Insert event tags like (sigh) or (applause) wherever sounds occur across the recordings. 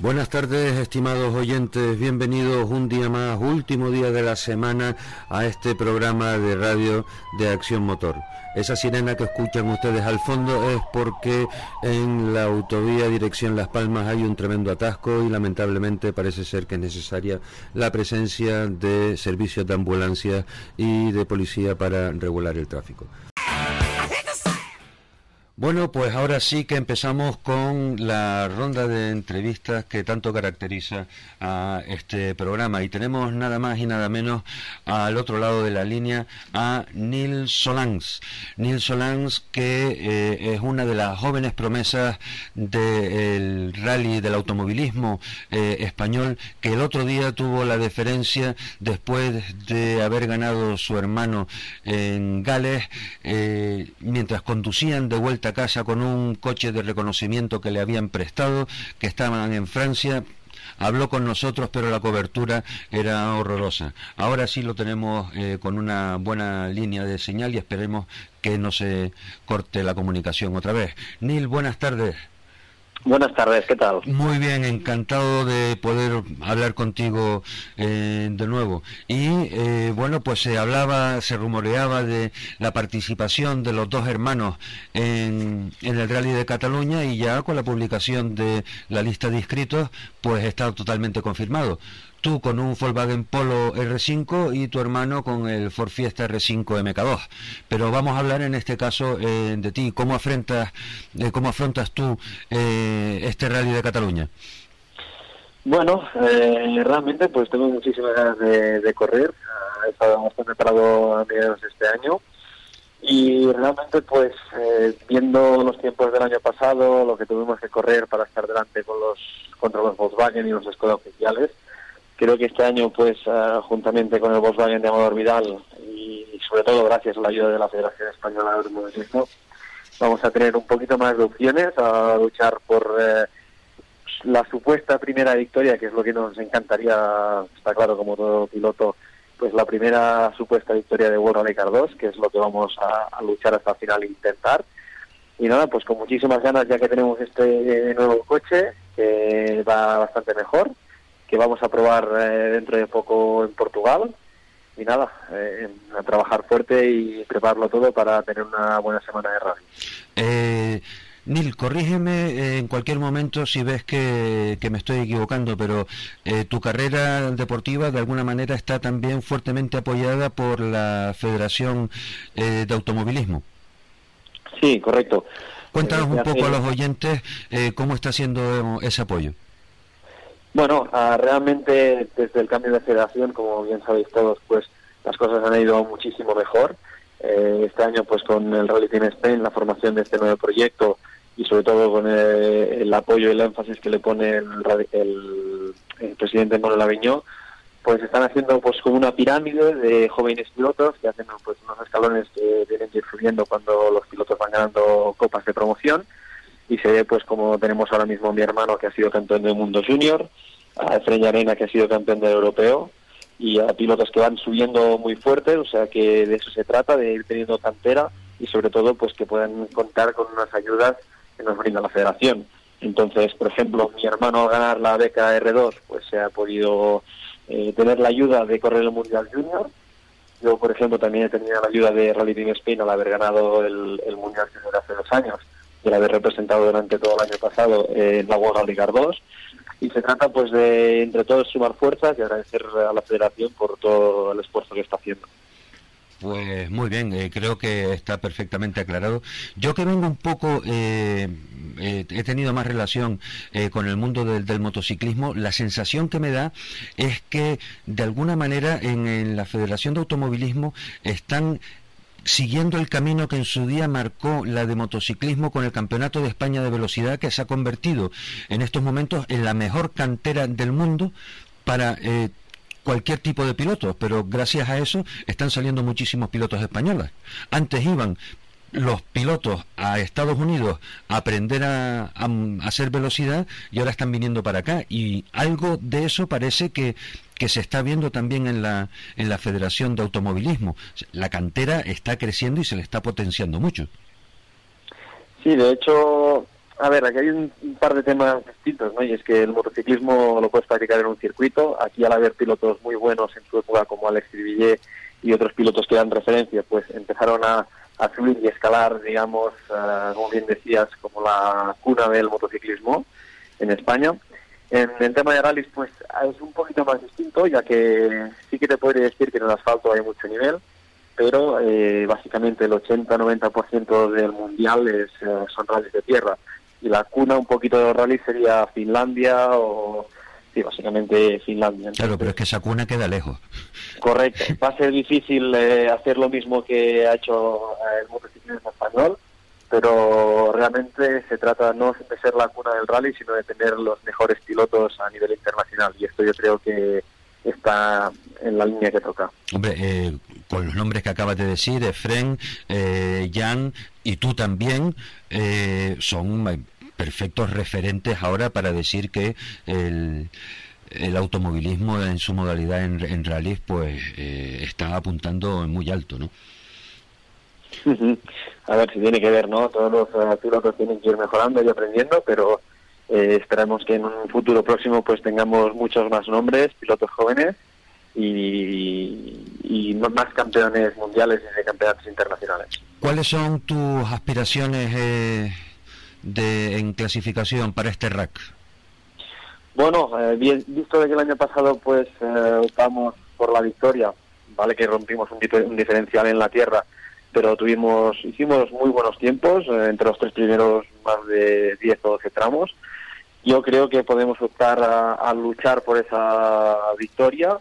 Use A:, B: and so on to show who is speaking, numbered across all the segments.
A: Buenas tardes, estimados oyentes. Bienvenidos un día más, último día de la semana, a este programa de radio de Acción Motor. Esa sirena que escuchan ustedes al fondo es porque en la autovía dirección Las Palmas hay un tremendo atasco y lamentablemente parece ser que es necesaria la presencia de servicios de ambulancia y de policía para regular el tráfico. Bueno, pues ahora sí que empezamos con la ronda de entrevistas que tanto caracteriza a este programa y tenemos nada más y nada menos al otro lado de la línea a Neil Solans. Neil Solans que eh, es una de las jóvenes promesas del rally del automovilismo eh, español que el otro día tuvo la deferencia después de haber ganado su hermano en Gales eh, mientras conducían de vuelta casa con un coche de reconocimiento que le habían prestado, que estaban en Francia, habló con nosotros, pero la cobertura era horrorosa. Ahora sí lo tenemos eh, con una buena línea de señal y esperemos que no se corte la comunicación otra vez. Neil, buenas tardes.
B: Buenas tardes, ¿qué tal?
A: Muy bien, encantado de poder hablar contigo eh, de nuevo. Y eh, bueno, pues se hablaba, se rumoreaba de la participación de los dos hermanos en, en, el Rally de Cataluña y ya con la publicación de la lista de inscritos, pues está totalmente confirmado tú con un Volkswagen Polo R5 y tu hermano con el Ford Fiesta R5 MK2. Pero vamos a hablar en este caso eh, de ti, ¿cómo afrontas, eh, cómo afrontas tú eh, este rally de Cataluña?
B: Bueno, realmente pues tengo muchísimas ganas de, correr, he estado bastante preparado a mediados este año y realmente pues viendo los tiempos del año pasado, lo que tuvimos que correr para estar delante con los contra los Volkswagen y los Skoda oficiales, Creo que este año, pues, ah, juntamente con el Volkswagen de Amador Vidal y, sobre todo gracias a la ayuda de la Federación Española de Automovilismo, vamos a tener un poquito más de opciones a luchar por eh, la supuesta primera victoria, que es lo que nos encantaría, está claro, como todo piloto, pues la primera supuesta victoria de World Rally 2, que es lo que vamos a, luchar hasta el final e intentar. Y nada, pues con muchísimas ganas ya que tenemos este nuevo coche, que va bastante mejor que vamos a probar eh, dentro de poco en Portugal. Y nada, eh, a trabajar fuerte y prepararlo todo para tener una buena semana de rally.
A: Eh, Nil, corrígeme eh, en cualquier momento si ves que, me estoy equivocando, pero tu carrera deportiva de alguna manera está también fuertemente apoyada por la Federación de Automovilismo.
B: Sí, correcto.
A: Cuéntanos un poco a los oyentes cómo está siendo ese apoyo.
B: Bueno, ah, realmente desde el cambio de federación, como bien sabéis todos, pues las cosas han ido muchísimo mejor. Eh, este año, pues con el Rally Team Spain, la formación de este nuevo proyecto y sobre todo con eh, el, apoyo y el énfasis que le pone el, presidente Manuel Aviñó, pues están haciendo pues como una pirámide de jóvenes pilotos que hacen pues unos escalones que vienen ir subiendo cuando los pilotos van ganando copas de promoción y se ve pues como tenemos ahora mismo mi hermano que ha sido campeón del mundo junior, a Efraín Arena que ha sido campeón del europeo y a pilotos que van subiendo muy fuerte, o sea que de eso se trata, de ir teniendo cantera y sobre todo pues que puedan contar con unas ayudas que nos brinda la federación. Entonces, por ejemplo, mi hermano al ganar la beca R2, pues se ha podido eh, tener la ayuda de correr el Mundial Junior. Yo, por ejemplo, también he tenido la ayuda de Rally Team Spain al haber ganado el, el Mundial Junior hace dos años de haber representado durante todo el año pasado en la World Rally 2 y se trata pues de entre todos sumar fuerzas y agradecer a la federación por todo el esfuerzo que está haciendo.
A: Pues muy bien, eh, creo que está perfectamente aclarado. Yo que vengo un poco, eh, eh, he tenido más relación con el mundo del, del, motociclismo, la sensación que me da es que de alguna manera en la Federación de Automovilismo están siguiendo el camino que en su día marcó la de motociclismo con el Campeonato de España de Velocidad, que se ha convertido en estos momentos en la mejor cantera del mundo para eh, cualquier tipo de pilotos, pero gracias a eso están saliendo muchísimos pilotos españoles. Antes iban los pilotos a Estados Unidos a aprender a, hacer velocidad y ahora están viniendo para acá. Y algo de eso parece que, que se está viendo también en la, en la Federación de Automovilismo. La cantera está creciendo y se le está potenciando mucho.
B: Sí, de hecho, a ver, aquí hay un, par de temas distintos, ¿no? Y es que el motociclismo lo puedes practicar en un circuito. Aquí al haber pilotos muy buenos en su época como Alex Trivillet y otros pilotos que dan referencia, pues empezaron a, a subir y escalar, digamos, eh, como bien decías, como la cuna del motociclismo en España. En el tema de rallies, pues es un poquito más distinto, ya que sí que te podría decir que en el asfalto hay mucho nivel, pero eh, básicamente el 80-90% del mundial es, eh, son rallies de tierra. Y la cuna un poquito de los rallies sería Finlandia o, sí, básicamente Finlandia.
A: claro, pero es que esa cuna queda lejos.
B: Correcto. Va a ser difícil eh, hacer lo mismo que ha hecho el motociclismo español, pero realmente se trata no de ser la cuna del rally, sino de tener los mejores pilotos a nivel internacional. Y esto yo creo que está en la línea que toca.
A: Hombre, eh, con los nombres que acabas de decir, Efren, eh, Jan y tú también, eh, son perfectos referentes ahora para decir que el, el automovilismo en su modalidad en, en rallies pues está apuntando muy alto, ¿no?
B: A ver si tiene que ver, ¿no? Todos los uh, pilotos tienen que ir mejorando y aprendiendo, pero eh, esperamos que en un futuro próximo pues tengamos muchos más nombres, pilotos jóvenes y, y más campeones mundiales y de campeonatos internacionales.
A: ¿Cuáles son tus aspiraciones eh, de, en clasificación para este rack?
B: Bueno, eh, bien, visto de que el año pasado pues eh, optamos por la victoria, vale que rompimos un, un diferencial en la tierra, pero tuvimos hicimos muy buenos tiempos, eh, entre los tres primeros más de 10 o 12 tramos. Yo creo que podemos optar a, luchar por esa victoria.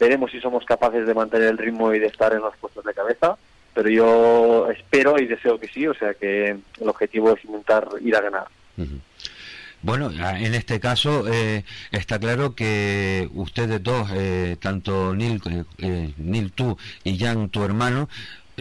B: Veremos si somos capaces de mantener el ritmo y de estar en los puestos de cabeza, pero yo espero y deseo que sí, o sea que el objetivo es intentar ir a ganar.
A: Bueno, en este caso eh, está claro que ustedes dos, eh, tanto Neil, Neil tú y Jan, tu hermano,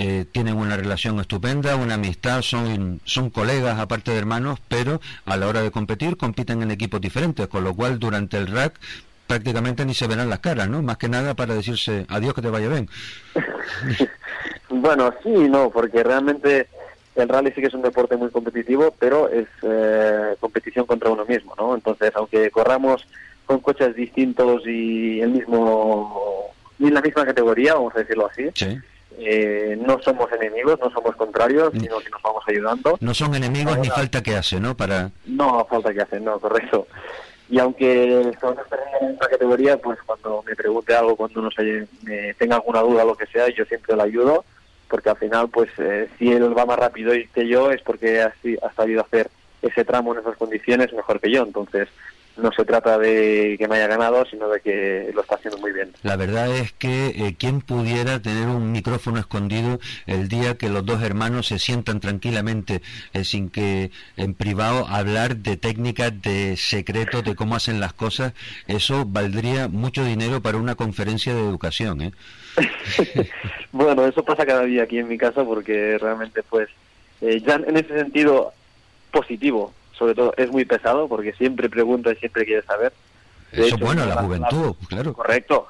A: eh, tienen una relación estupenda, una amistad, son, son colegas aparte de hermanos, pero a la hora de competir compiten en equipos diferentes, con lo cual durante el rack prácticamente ni se verán las caras, ¿no? Más que nada para decirse adiós que te vaya bien. (laughs)
B: bueno, sí no, porque realmente el rally sí que es un deporte muy competitivo, pero es eh, competición contra uno mismo, ¿no? Entonces, aunque corramos con coches distintos y el mismo y la misma categoría, vamos a decirlo así, sí. Eh, no somos enemigos, no somos contrarios, sino que nos vamos ayudando.
A: No son enemigos ni falta que hace, ¿no? Para...
B: No, falta que hace, no, correcto. Y aunque son en esta categoría, pues cuando me pregunte algo, cuando no sé, me tenga alguna duda o lo que sea, yo siempre le ayudo, porque al final, pues eh, si él va más rápido que yo, es porque ha, ha sabido hacer ese tramo en esas condiciones mejor que yo. Entonces, no se trata de que me haya ganado, sino de que lo está haciendo muy bien.
A: La verdad es que eh, quién pudiera tener un micrófono escondido el día que los dos hermanos se sientan tranquilamente, eh, sin que en privado hablar de técnicas, de secretos, de cómo hacen las cosas, eso valdría mucho dinero para una conferencia de educación. ¿eh? (laughs)
B: bueno, eso pasa cada día aquí en mi casa porque realmente pues eh, ya en ese sentido positivo sobre todo es muy pesado porque siempre pregunta y siempre quiere saber.
A: Eso es bueno, la juventud, claro.
B: Correcto.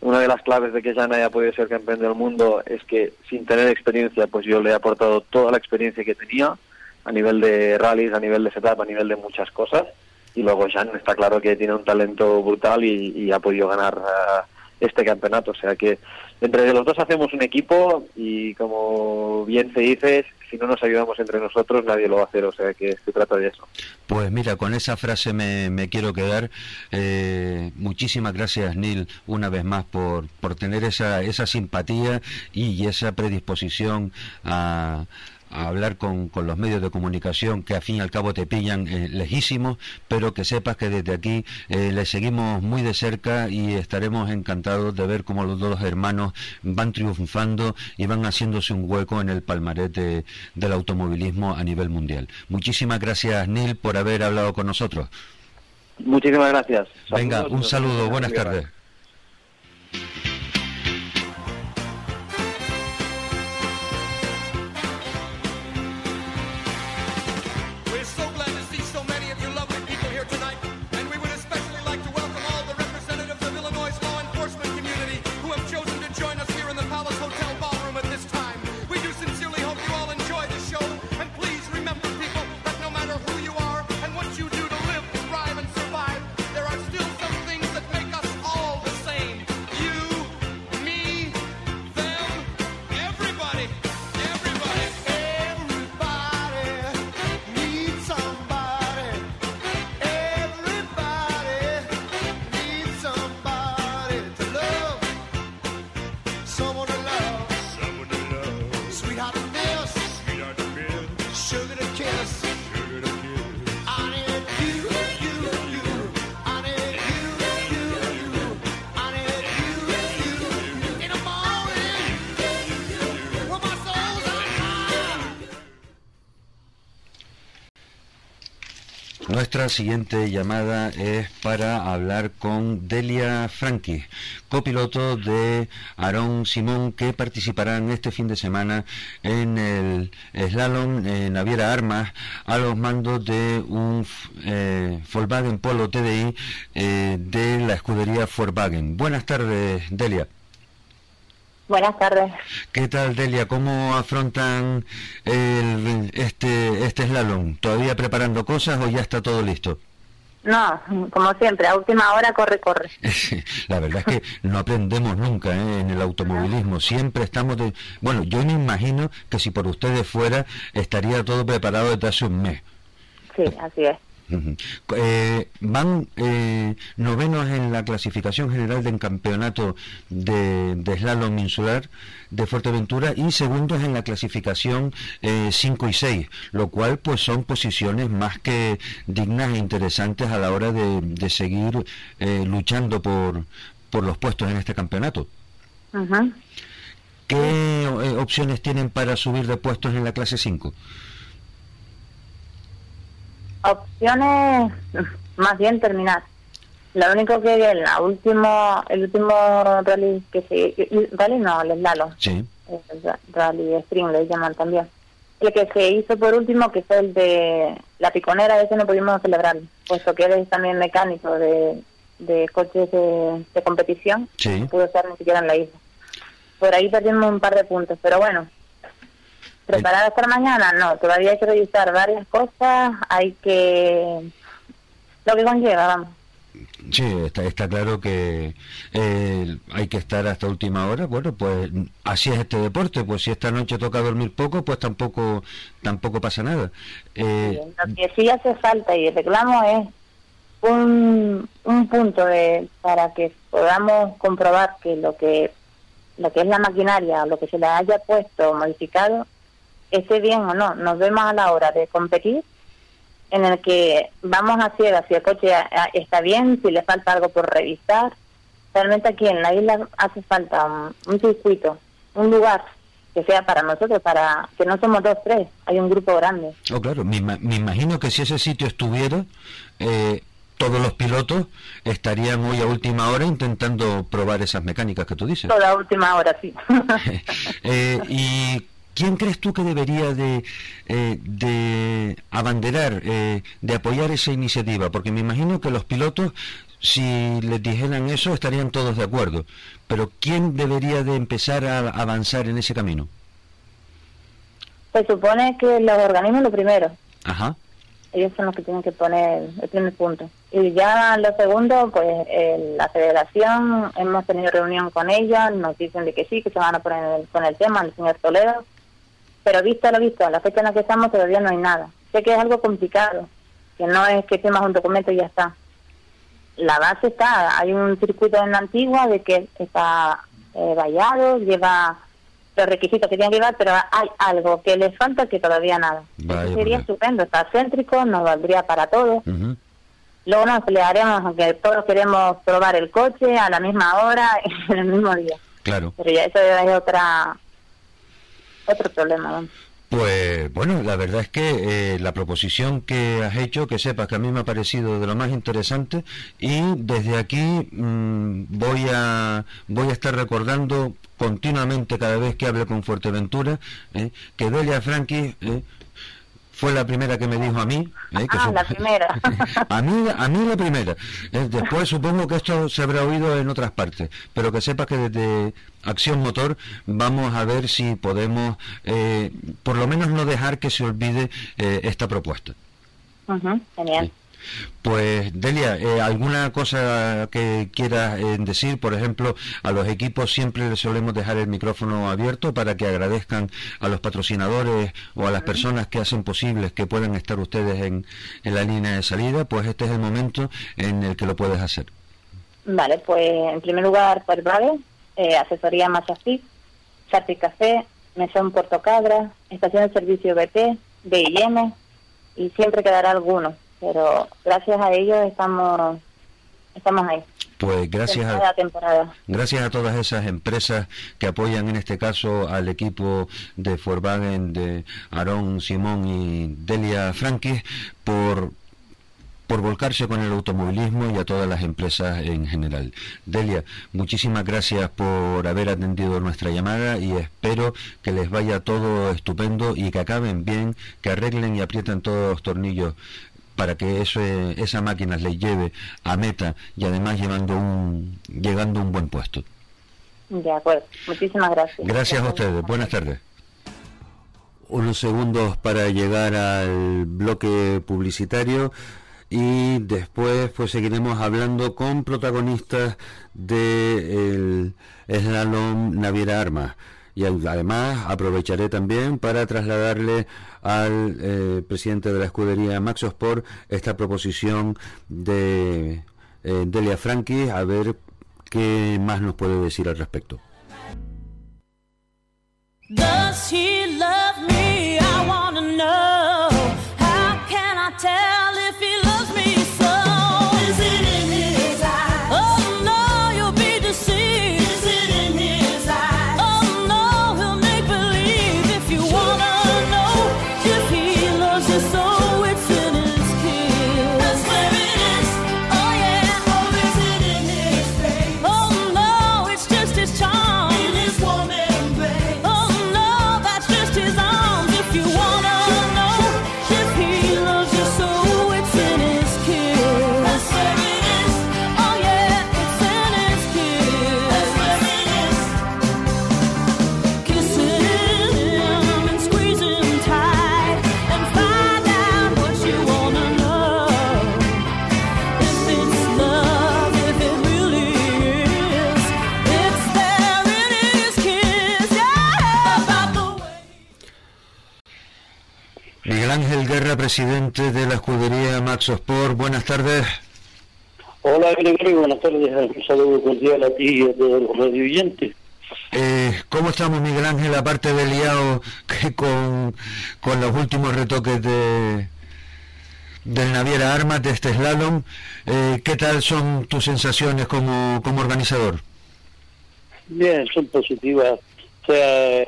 B: Una de las claves de que Jan haya podido ser campeón del mundo es que sin tener experiencia, pues yo le he aportado toda la experiencia que tenía a nivel de rallies, a nivel de setup, a nivel de muchas cosas. Y luego Jan está claro que tiene un talento brutal y, ha podido ganar uh, este campeonato. O sea que entre los dos hacemos un equipo y como bien se dice, si no nos ayudamos entre nosotros nadie lo va a hacer, o sea que se trata de eso.
A: Pues mira, con esa frase me, me quiero quedar. Eh, muchísimas gracias Neil una vez más por, por tener esa, esa simpatía y esa predisposición a a hablar con, con, los medios de comunicación que al fin y al cabo te pillan eh, lejísimos, pero que sepas que desde aquí eh, les seguimos muy de cerca y estaremos encantados de ver cómo los dos hermanos van triunfando y van haciéndose un hueco en el palmarés del automovilismo a nivel mundial. Muchísimas gracias, Neil, por haber hablado con nosotros.
B: Muchísimas gracias.
A: Venga, un saludo, buenas tardes. Siguiente llamada es para hablar con Delia Franqui, copiloto de Aarón Simón, que participarán este fin de semana en el slalom Naviera Armas a los mandos de un eh, Volkswagen Polo TDI eh, de la escudería Volkswagen. Buenas tardes, Delia.
C: Buenas tardes.
A: ¿Qué tal, Delia? ¿Cómo afrontan el, este, este slalom? ¿Todavía preparando cosas o ya está todo listo?
C: No, como siempre, a última hora corre, corre. (laughs)
A: La verdad es que no aprendemos nunca ¿eh? en el automovilismo. Siempre estamos de... Bueno, yo me imagino que si por ustedes fuera, estaría todo preparado desde hace un mes.
C: Sí, así es.
A: Eh, van eh, novenos en la clasificación general del campeonato de, slalom insular de Fuerteventura y segundos en la clasificación 5 eh, y 6, lo cual pues son posiciones más que dignas e interesantes a la hora de, seguir luchando por, por los puestos en este campeonato. ¿Qué opciones tienen para subir de puestos en la clase 5?
C: Opciones, más bien terminar. Lo único que el último, el último rally que se, rally no, el Lalo.
A: Sí.
C: rally Spring le llaman también. El que se hizo por último, que fue el de la piconera, ese no pudimos celebrar, puesto que eres también mecánico de, de coches de, competición, no pudo estar ni siquiera en la isla. Por ahí perdimos un par de puntos, pero bueno, ¿Preparada para mañana? No, todavía hay que revisar varias cosas, hay que... lo que conlleva, vamos.
A: Sí, está, está claro que eh, hay que estar hasta última hora. Bueno, pues así es este deporte. Pues si esta noche toca dormir poco, pues tampoco tampoco pasa nada.
C: Eh, lo que sí hace falta y reclamo es un, un punto de, para que podamos comprobar que lo que lo que es la maquinaria, lo que se le haya puesto modificado, esté bien o no. Nos vemos a la hora de competir en el que vamos a ciegas si el coche está bien, si le falta algo por revisar. Realmente aquí en la isla hace falta un, circuito, un lugar que sea para nosotros, para que no somos dos, tres, hay un grupo grande.
A: Oh, claro, me, imagino que si ese sitio estuviera, eh, todos los pilotos estarían hoy a última hora intentando probar esas mecánicas que tú dices.
C: Toda última hora, sí. (laughs)
A: eh, ¿Y ¿Quién crees tú que debería de, eh, de abanderar, eh, de apoyar esa iniciativa? Porque me imagino que los pilotos, si les dijeran eso, estarían todos de acuerdo. Pero ¿quién debería de empezar a avanzar en ese camino?
C: Se supone que los organismos lo primero.
A: Ajá.
C: Ellos son los que tienen que poner el primer punto. Y ya lo segundo, pues la federación, hemos tenido reunión con ella, nos dicen de que sí, que se van a poner con el tema, el señor Toledo pero visto lo visto, a la fecha en la que estamos todavía no hay nada. Sé que es algo complicado, que no es que firmas un documento y ya está. La base está, hay un circuito en la antigua de que está eh, vallado, lleva los requisitos que tiene que llevar, pero hay algo que le falta que todavía nada. sería estupendo, está céntrico, nos valdría para todos. Luego nos pelearemos, aunque todos queremos probar el coche a la misma hora, (laughs) en el mismo día.
A: Claro.
C: Pero ya eso es otra otro problema.
A: Pues bueno, la verdad es que eh, la proposición que has hecho, que sepas que a mí me ha parecido de lo más interesante y desde aquí mm, voy a voy a estar recordando continuamente cada vez que hable con Fuerteventura eh, que Delia Franqui eh, fue la primera que me dijo a mí.
C: ¿eh? ah, la primera. (laughs)
A: a, mí, a mí la primera. ¿eh? después supongo que esto se habrá oído en otras partes, pero que sepas que desde Acción Motor vamos a ver si podemos, eh, por lo menos no dejar que se olvide esta propuesta.
C: genial.
A: Pues Delia, eh, ¿alguna cosa que quieras eh, decir? Por ejemplo, a los equipos siempre les solemos dejar el micrófono abierto para que agradezcan a los patrocinadores o a las personas que hacen posible que puedan estar ustedes en, la línea de salida. Pues este es el momento en el que lo puedes hacer.
C: Vale, pues en primer lugar, pues vale, eh, asesoría Machafit, Charti Café, Mesón Cabra, estación de servicio BT, BIM y siempre quedará alguno pero gracias a ellos estamos estamos ahí.
A: Pues gracias a, gracias a todas esas empresas que apoyan en este caso al equipo de Volkswagen de Aarón Simón y Delia Franquis por por volcarse con el automovilismo y a todas las empresas en general. Delia, muchísimas gracias por haber atendido nuestra llamada y espero que les vaya todo estupendo y que acaben bien, que arreglen y aprieten todos los tornillos para que eso, esa máquina les lleve a meta y además llevando un, llegando a un buen puesto.
C: De acuerdo, muchísimas gracias.
A: Gracias a ustedes, buenas tardes. Unos segundos para llegar al bloque publicitario y después pues seguiremos hablando con protagonistas del de slalom Naviera Armas y además aprovecharé también para trasladarle al eh, presidente de la escudería Max Sport esta proposición de eh, Delia Franchi a ver qué más nos puede decir al respecto. Presidente de la escudería Max Sport. Buenas tardes.
D: Hola, Gregorio. Buenas tardes. Un saludo cordial a ti y a todos los radioyentes.
A: Eh, ¿Cómo estamos, Miguel Ángel, aparte de liado que con, con los últimos retoques de del Naviera Armas de este slalom? Eh, ¿Qué tal son tus sensaciones como, como organizador?
D: Bien, son positivas. O sea,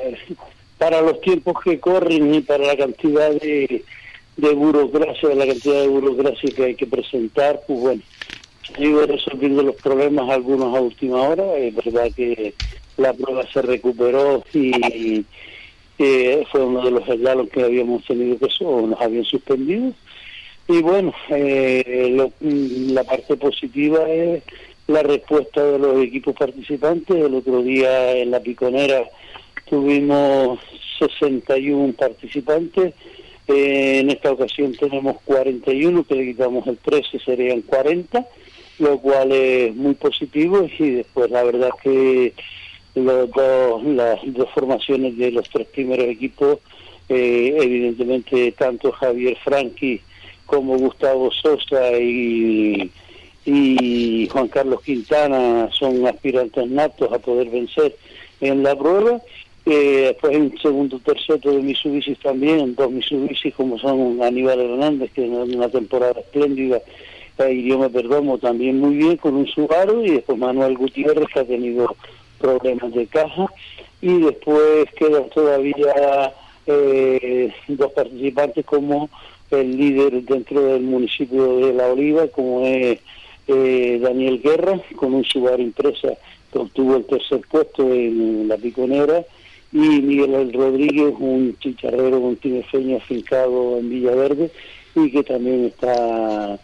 D: para los tiempos que corren y para la cantidad de, de burocracia, de la cantidad de burocracia que hay que presentar, pues bueno, ido resolviendo los problemas algunos a última hora, es verdad que la prueba se recuperó y eh, fue uno de los slalom que habíamos tenido que o nos habían suspendido y bueno, eh, la parte positiva es la respuesta de los equipos participantes. El otro día en la Piconera tuvimos 61 participantes eh, en esta ocasión tenemos 41, que le quitamos el 13, serían 40, lo cual es muy positivo y después la verdad que los las dos formaciones de los tres primeros equipos, eh, evidentemente tanto Javier Franqui como Gustavo Sosa y, y Juan Carlos Quintana son aspirantes natos a poder vencer en la prueba eh, después en segundo tercero de Mitsubishi también, dos Mitsubishi como son Aníbal Hernández, que en una temporada espléndida, yo me perdomo también muy bien con un Subaru, y después Manuel Gutiérrez que ha tenido problemas de caja, y después quedan todavía eh, dos participantes como el líder dentro del municipio de La Oliva, como es eh, Daniel Guerra, con un Subaru Impresa que obtuvo el tercer puesto en la piconera, y Miguel Rodríguez, un chicharrero un tinerfeño afincado en Villaverde y que también está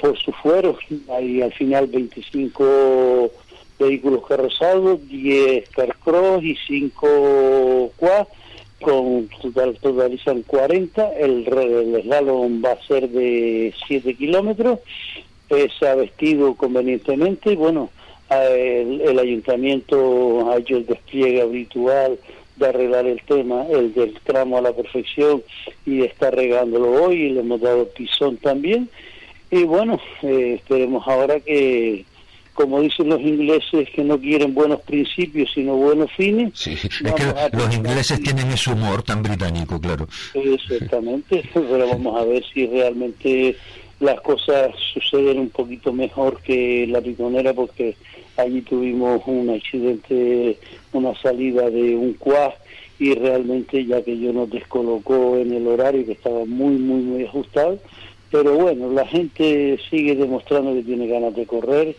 D: por su fuero. Hay al final 25 vehículos carrozados, 10 carcross y 5 quad, con total, totalizan 40. El, el slalom va a ser de 7 kilómetros. Ha vestido convenientemente y bueno, el, ayuntamiento ha hecho el despliegue habitual de arreglar el tema, el del tramo a la perfección y está regándolo hoy y le hemos dado pisón también. Y bueno, eh, esperemos ahora que, como dicen los ingleses, que no quieren buenos principios sino buenos fines.
A: Sí, es que los ingleses tienen ese humor tan británico, claro.
D: Exactamente, (laughs) pero vamos a ver si realmente las cosas suceden un poquito mejor que la piconera porque allí tuvimos un accidente, una salida de un cuas y realmente ya que yo nos descolocó en el horario que estaba muy muy muy ajustado, pero bueno, la gente sigue demostrando que tiene ganas de correr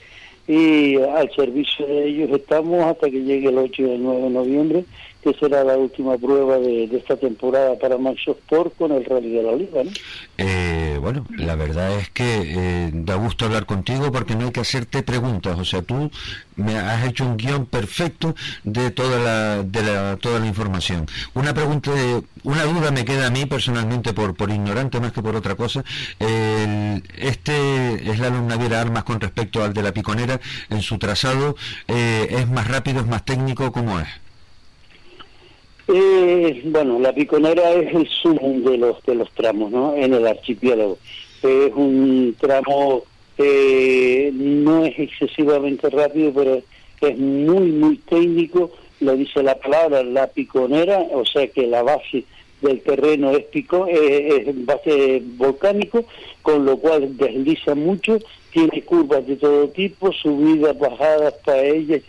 D: y al servicio de ellos estamos hasta que llegue el 8 y el 9 de noviembre, será la última prueba de, esta temporada para Max Sport con el Rally de la Liga. ¿no?
A: Eh, bueno, la verdad es que eh, da gusto hablar contigo porque no hay que hacerte preguntas, o sea, tú me has hecho un guion perfecto de toda la, de la, toda la información. Una pregunta, una duda me queda a mí personalmente por, por ignorante más que por otra cosa. Este es la Naviera Armas con respecto al de la Piconera en su trazado, eh, ¿es más rápido, es más técnico? ¿Cómo es?
D: Eh, bueno, la piconera es el zoom de los de los tramos, ¿no? En el archipiélago es un tramo eh, no es excesivamente rápido, pero es muy muy técnico. Lo dice la palabra, la piconera, o sea que la base del terreno es, pico, eh, es base volcánico, con lo cual desliza mucho, tiene curvas de todo tipo, subidas, bajadas para ellas,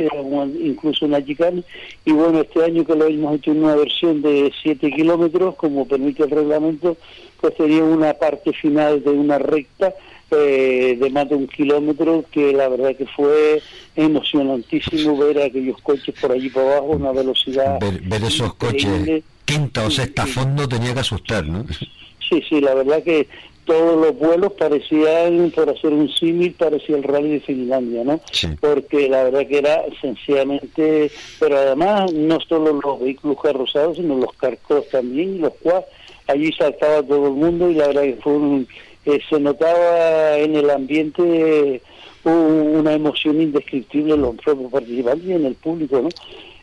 D: incluso una chicana, y bueno, este año que lo hemos hecho en una versión de 7 kilómetros, como permite el reglamento, pues sería una parte final de una recta eh, de más de un kilómetro, que la verdad que fue emocionantísimo ver aquellos coches por allí por abajo, una velocidad...
A: Ver, esos coches quinta o sexta fondo tenía que asustar, ¿no?
D: Sí, sí, la verdad que todos los vuelos parecían, por hacer un símil, parecía el rally de Finlandia, ¿no? Porque la verdad que era sencillamente, pero además no solo los vehículos carrozados, sino los carcos también, y los cuales allí saltaba todo el mundo y la verdad que fue un, eh, se notaba en el ambiente una emoción indescriptible en los propios participantes y en el público, ¿no?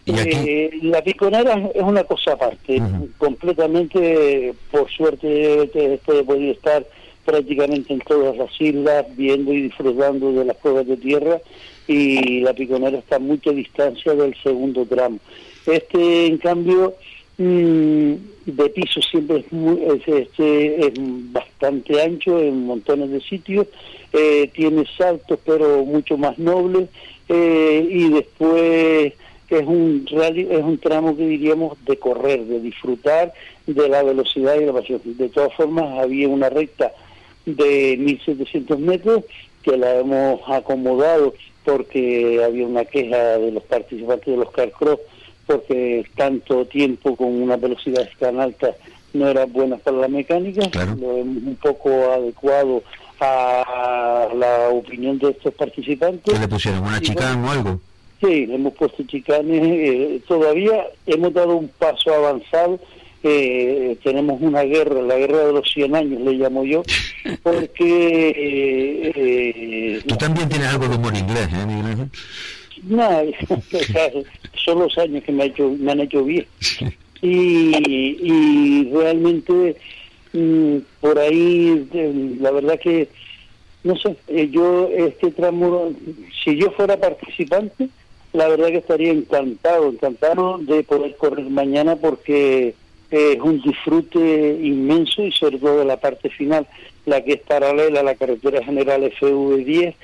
D: Eh, la piconera es una cosa aparte, completamente, por suerte, he podido estar prácticamente en todas las islas, viendo y disfrutando de las pruebas de tierra, y la piconera está a mucha distancia del segundo tramo. Este, en cambio, mm, de piso siempre es, muy, este, es bastante ancho en montones de sitios, eh, tiene saltos pero mucho más nobles, eh, y después es un rally, es un tramo que diríamos de correr, de disfrutar de la velocidad y la pasión. De todas formas, había una recta de 1700 metros que la hemos acomodado porque había una queja de los participantes de los Carcross porque tanto tiempo con una velocidad tan alta no era buena para la mecánica, lo hemos un poco adecuado a la opinión de estos participantes.
A: ¿Qué le pusieron? ¿Una chica o algo?
D: Sí, hemos puesto chicanes, eh, todavía hemos dado un paso avanzado, eh, tenemos una guerra, la guerra de los 100 años le llamo yo, (laughs) porque...
A: Eh, Tú también tienes algo de humor inglés, ¿eh, Miguel
D: No, (laughs) son los años que me, ha hecho, me han hecho bien. Y, y realmente mm, por ahí, la verdad que, no sé, yo este tramo, si yo fuera participante, la verdad que estaría encantado, encantado de poder correr mañana porque es un disfrute inmenso y sobre todo de la parte final, la que es paralela a la carretera general FV10,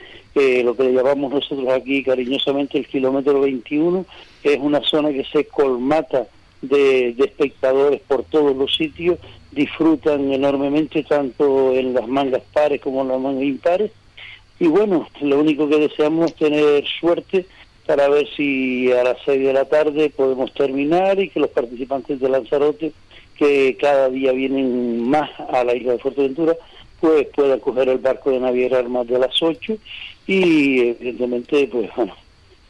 D: lo que llamamos nosotros aquí cariñosamente el kilómetro 21, que es una zona que se colmata de, de espectadores por todos los sitios, disfrutan enormemente tanto en las mangas pares como en las mangas impares. Y bueno, lo único que deseamos es tener suerte para ver si a las 6 de la tarde podemos terminar y que los participantes de Lanzarote, que cada día vienen más a la isla de Fuerteventura, pues puedan coger el barco de Naviera Armas de las 8 y evidentemente, pues bueno,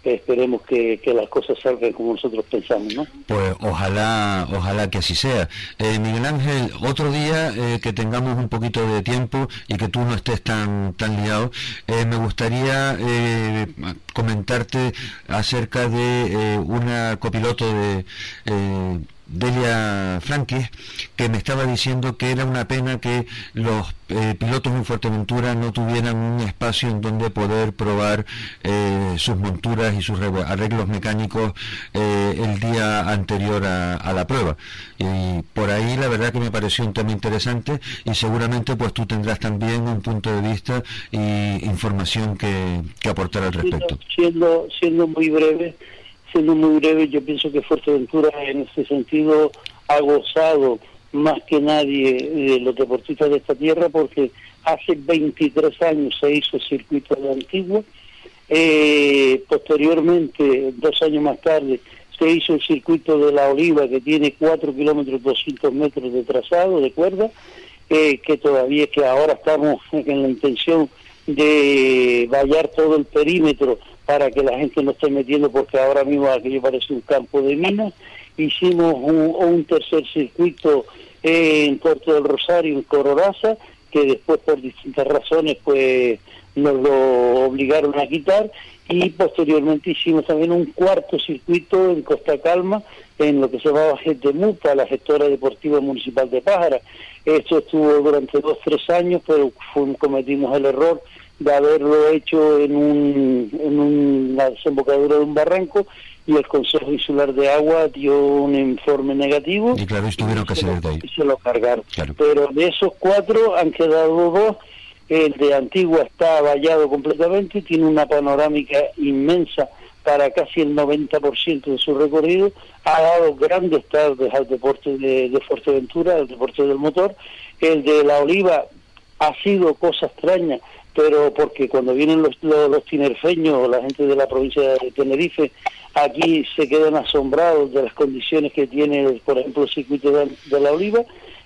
D: esperemos que, las cosas salgan como nosotros pensamos, ¿no?
A: Pues ojalá, ojalá que así sea. Eh, Miguel Ángel, otro día eh, que tengamos un poquito de tiempo y que tú no estés tan tan liado, eh, me gustaría comentarte acerca de una copiloto de Delia Franquis, que me estaba diciendo que era una pena que los eh, pilotos en Fuerteventura no tuvieran un espacio en donde poder probar eh, sus monturas y sus arreglos mecánicos eh, el día anterior a, la prueba. Y por ahí la verdad que me pareció un tema interesante y seguramente pues tú tendrás también un punto de vista y información que, que aportar al respecto.
D: Siendo, siendo muy breve, siendo muy breve, yo pienso que Fuerteventura en ese sentido ha gozado más que nadie de los deportistas de esta tierra porque hace 23 años se hizo el circuito de Antigua, eh, posteriormente, dos años más tarde, se hizo el circuito de La Oliva, que tiene 4 kilómetros 200 metros de trazado, de cuerda, eh, que todavía que ahora estamos en la intención de vallar todo el perímetro para que la gente no esté metiendo, porque ahora mismo aquello parece un campo de minas. Hicimos un, un tercer circuito en Puerto del Rosario, en Cororaza, que después por distintas razones pues nos lo obligaron a quitar y posteriormente hicimos también un cuarto circuito en Costa Calma en lo que se llamaba Muta, la gestora deportiva municipal de Pájara. Esto estuvo durante dos, tres años, pero cometimos el error de haberlo hecho en, un, en una desembocadura de un barranco y el Consejo Insular de Agua dio un informe negativo.
A: Y claro, tuvieron que salir de ahí.
D: Y se lo cargaron. Pero de esos cuatro han quedado dos. El de Antigua está vallado completamente, tiene una panorámica inmensa para casi el 90% de su recorrido, ha dado grandes tardes al deporte de, de Fuerteventura, al deporte del motor. El de La Oliva ha sido cosa extraña, pero porque cuando vienen los, los, tinerfeños la gente de la provincia de Tenerife, aquí se quedan asombrados de las condiciones que tiene, por ejemplo, el circuito de, la oliva,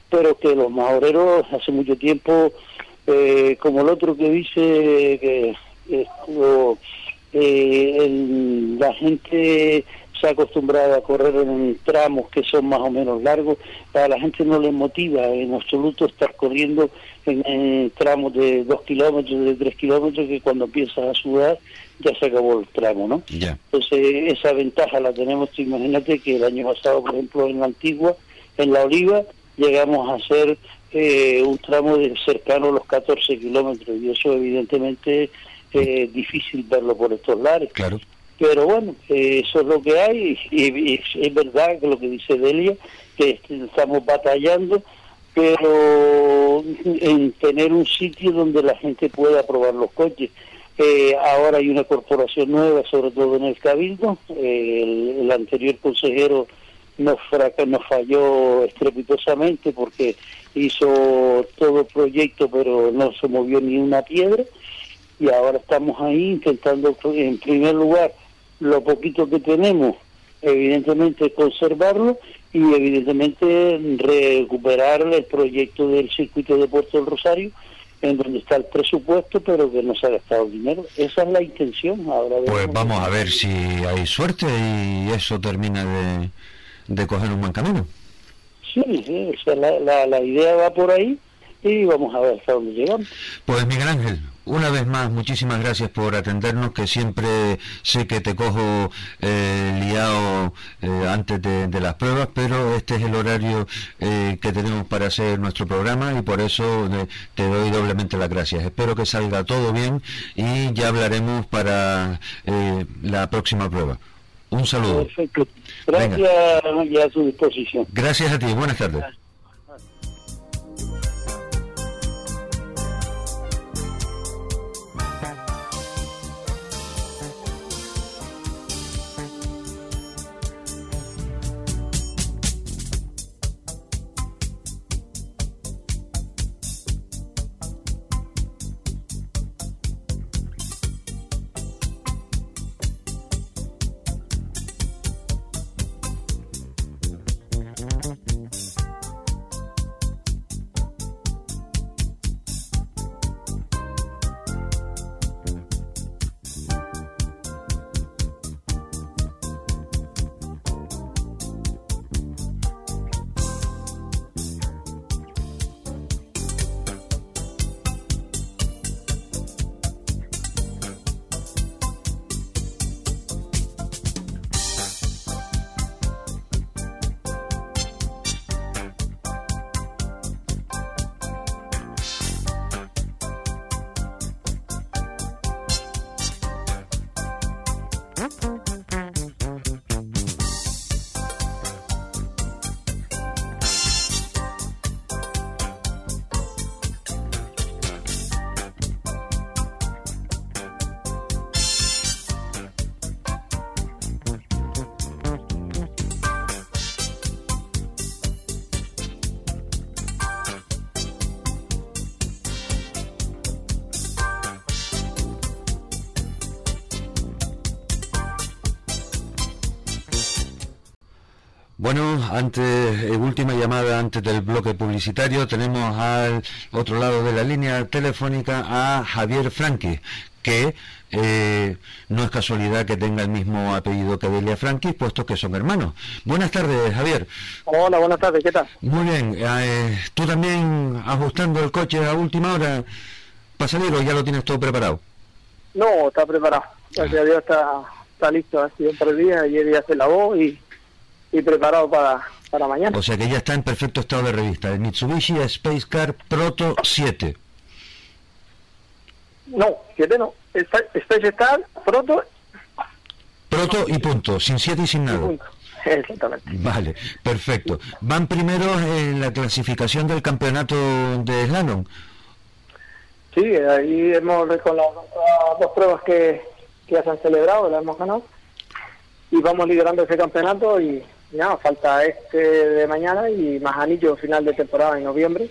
D: pero que los majoreros hace mucho tiempo, eh, como el otro que dice que eh, la gente se ha acostumbrado a correr en tramos que son más o menos largos, a la gente no le motiva en absoluto estar corriendo en, tramos de dos kilómetros, de tres kilómetros, que cuando empiezas a sudar ya se acabó el tramo, ¿no? Entonces esa ventaja la tenemos, imagínate que el año pasado, por ejemplo, en la Antigua, en la Oliva, llegamos a hacer eh, un tramo de cercano a los 14 kilómetros y eso evidentemente es eh, difícil verlo por estos lares.
A: Claro.
D: Pero bueno, eh, eso es lo que hay y, es verdad que lo que dice Delia, que estamos batallando, pero en tener un sitio donde la gente pueda probar los coches. Eh, ahora hay una corporación nueva, sobre todo en el Cabildo. Eh, el, anterior consejero nos, nos falló estrepitosamente porque hizo todo el proyecto, pero no se movió ni una piedra. Y ahora estamos ahí intentando, en primer lugar, lo poquito que tenemos, evidentemente conservarlo y evidentemente recuperar el proyecto del circuito de Puerto del Rosario en donde está el presupuesto pero que no se ha gastado dinero. Esa es la intención ahora.
A: Pues vamos a ver si hay suerte y eso termina de, de coger un buen camino.
D: Sí, sí, la, la idea va por ahí y vamos a ver hasta dónde llegamos.
A: Pues Miguel Ángel, una vez más, muchísimas gracias por atendernos, que siempre sé que te cojo eh, liado eh, antes de, las pruebas, pero este es el horario eh, que tenemos para hacer nuestro programa y por eso te doy doblemente las gracias. Espero que salga todo bien y ya hablaremos para la próxima prueba. Un saludo.
D: Perfecto. Gracias y a su disposición.
A: Gracias a ti. Buenas tardes. Bueno, antes, eh, última llamada antes del bloque publicitario, tenemos al otro lado de la línea telefónica a Javier Franqui, que eh, no es casualidad que tenga el mismo apellido que Delia Franqui, puesto que son hermanos. Buenas tardes, Javier.
E: Hola, buenas tardes, ¿qué tal?
A: Muy bien, eh, ¿tú también ajustando el coche a última hora para salir o ya lo tienes todo preparado?
E: No, está preparado. Gracias a Dios está, está listo. Ha sido de días, ayer ya se lavó y y preparado para, para mañana.
A: O sea que ya está en perfecto estado de revista. El Mitsubishi Space Car Proto 7.
E: No, 7 no. Space Car Proto.
A: Proto y punto, sin 7 y sin nada. (laughs)
E: Exactamente.
A: Vale, perfecto. ¿Van primero en la clasificación del campeonato de slalom?
E: Sí, ahí hemos, con las dos pruebas que, que ya se han celebrado, las hemos ganado. Y vamos liderando ese campeonato y, nada, falta este de mañana y más anillo final de temporada en noviembre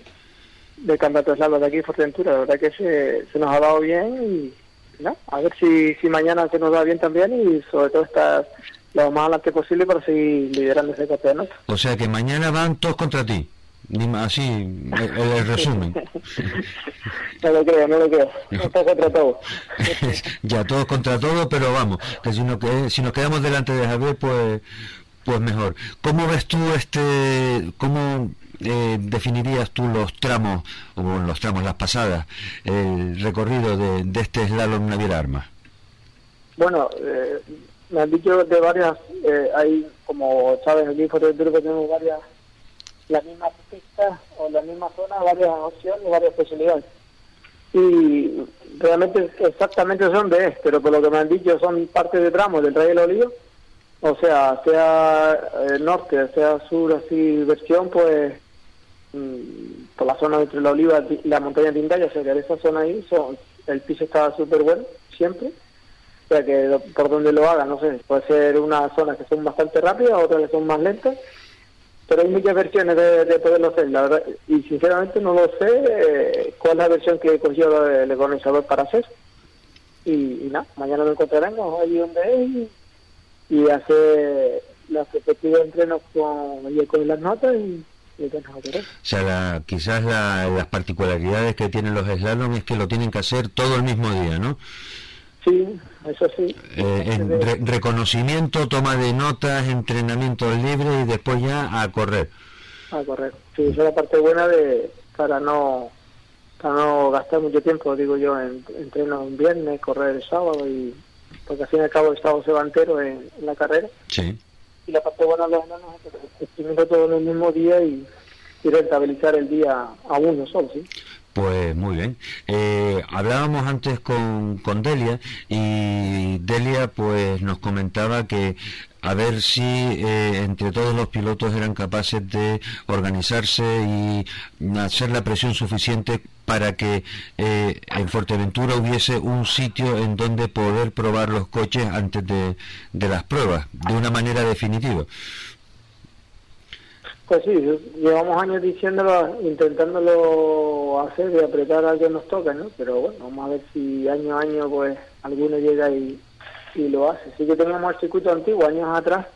E: del campeonato de slalom de aquí Fuerteventura. La verdad que se, se nos ha dado bien y a ver si, si mañana se nos da bien también y sobre todo estar lo más adelante posible para seguir liderando ese campeonato.
A: O sea que mañana van todos contra ti. Así, (laughs) el, resumen. (laughs)
E: no lo creo, no lo creo. Todos contra todos. (laughs)
A: ya, todos contra todos, pero vamos, que si, no, que si nos quedamos delante de Javier, pues pues mejor. ¿Cómo ves tú este, cómo eh, definirías tú los tramos, o los tramos, las pasadas, el recorrido de, este slalom Naviera Armas?
E: Bueno, eh, me han dicho de varias, eh, hay, como sabes, aquí en Fuerteventura tenemos varias, las mismas pistas o la misma zona, varias opciones, varias posibilidades. Y realmente exactamente son de este, pero por lo que me han dicho son parte de tramos del Rey del Olivo o sea, sea eh, norte, sea sur, así versión, pues mm, por la zona entre la oliva y la montaña de Tindaya, o sea que en esa zona ahí son, el piso está súper bueno, siempre. O sea que por donde lo haga, no sé, puede ser una zona que son bastante rápidas, otras que son más lentas, pero hay muchas versiones de, de poderlo hacer, la verdad, y sinceramente no lo sé eh, cuál es la versión que cogió el organizador para hacer. Y, y nada, mañana lo encontraremos allí donde es y hace las respectivos entrenos con, y con las notas y, o
A: sea, quizás las particularidades que tienen los slalom es que lo tienen que hacer todo el mismo día, ¿no?
E: Sí, eso sí.
A: Eh, reconocimiento, toma de notas, entrenamiento libre y después ya a correr.
E: A correr. Sí, esa es la parte buena de para no para no gastar mucho tiempo, digo yo, en entreno un viernes, correr el sábado y porque al fin y al cabo estado se va entero en, la carrera.
A: Sí.
E: Y la parte buena de los enanos es que todo en el mismo día y, rentabilizar el día a uno solo, ¿sí?
A: Pues muy bien. Eh, hablábamos antes con, con Delia y Delia pues nos comentaba que a ver si eh, entre todos los pilotos eran capaces de organizarse y hacer la presión suficiente para que eh, en Fuerteventura hubiese un sitio en donde poder probar los coches antes de, de las pruebas, de una manera definitiva.
E: Pues sí, llevamos años diciéndolo, intentándolo hacer y apretar a que nos toca, ¿no? Pero bueno, vamos a ver si año a año pues alguno llega y, y lo hace. Sí que teníamos el circuito antiguo años atrás,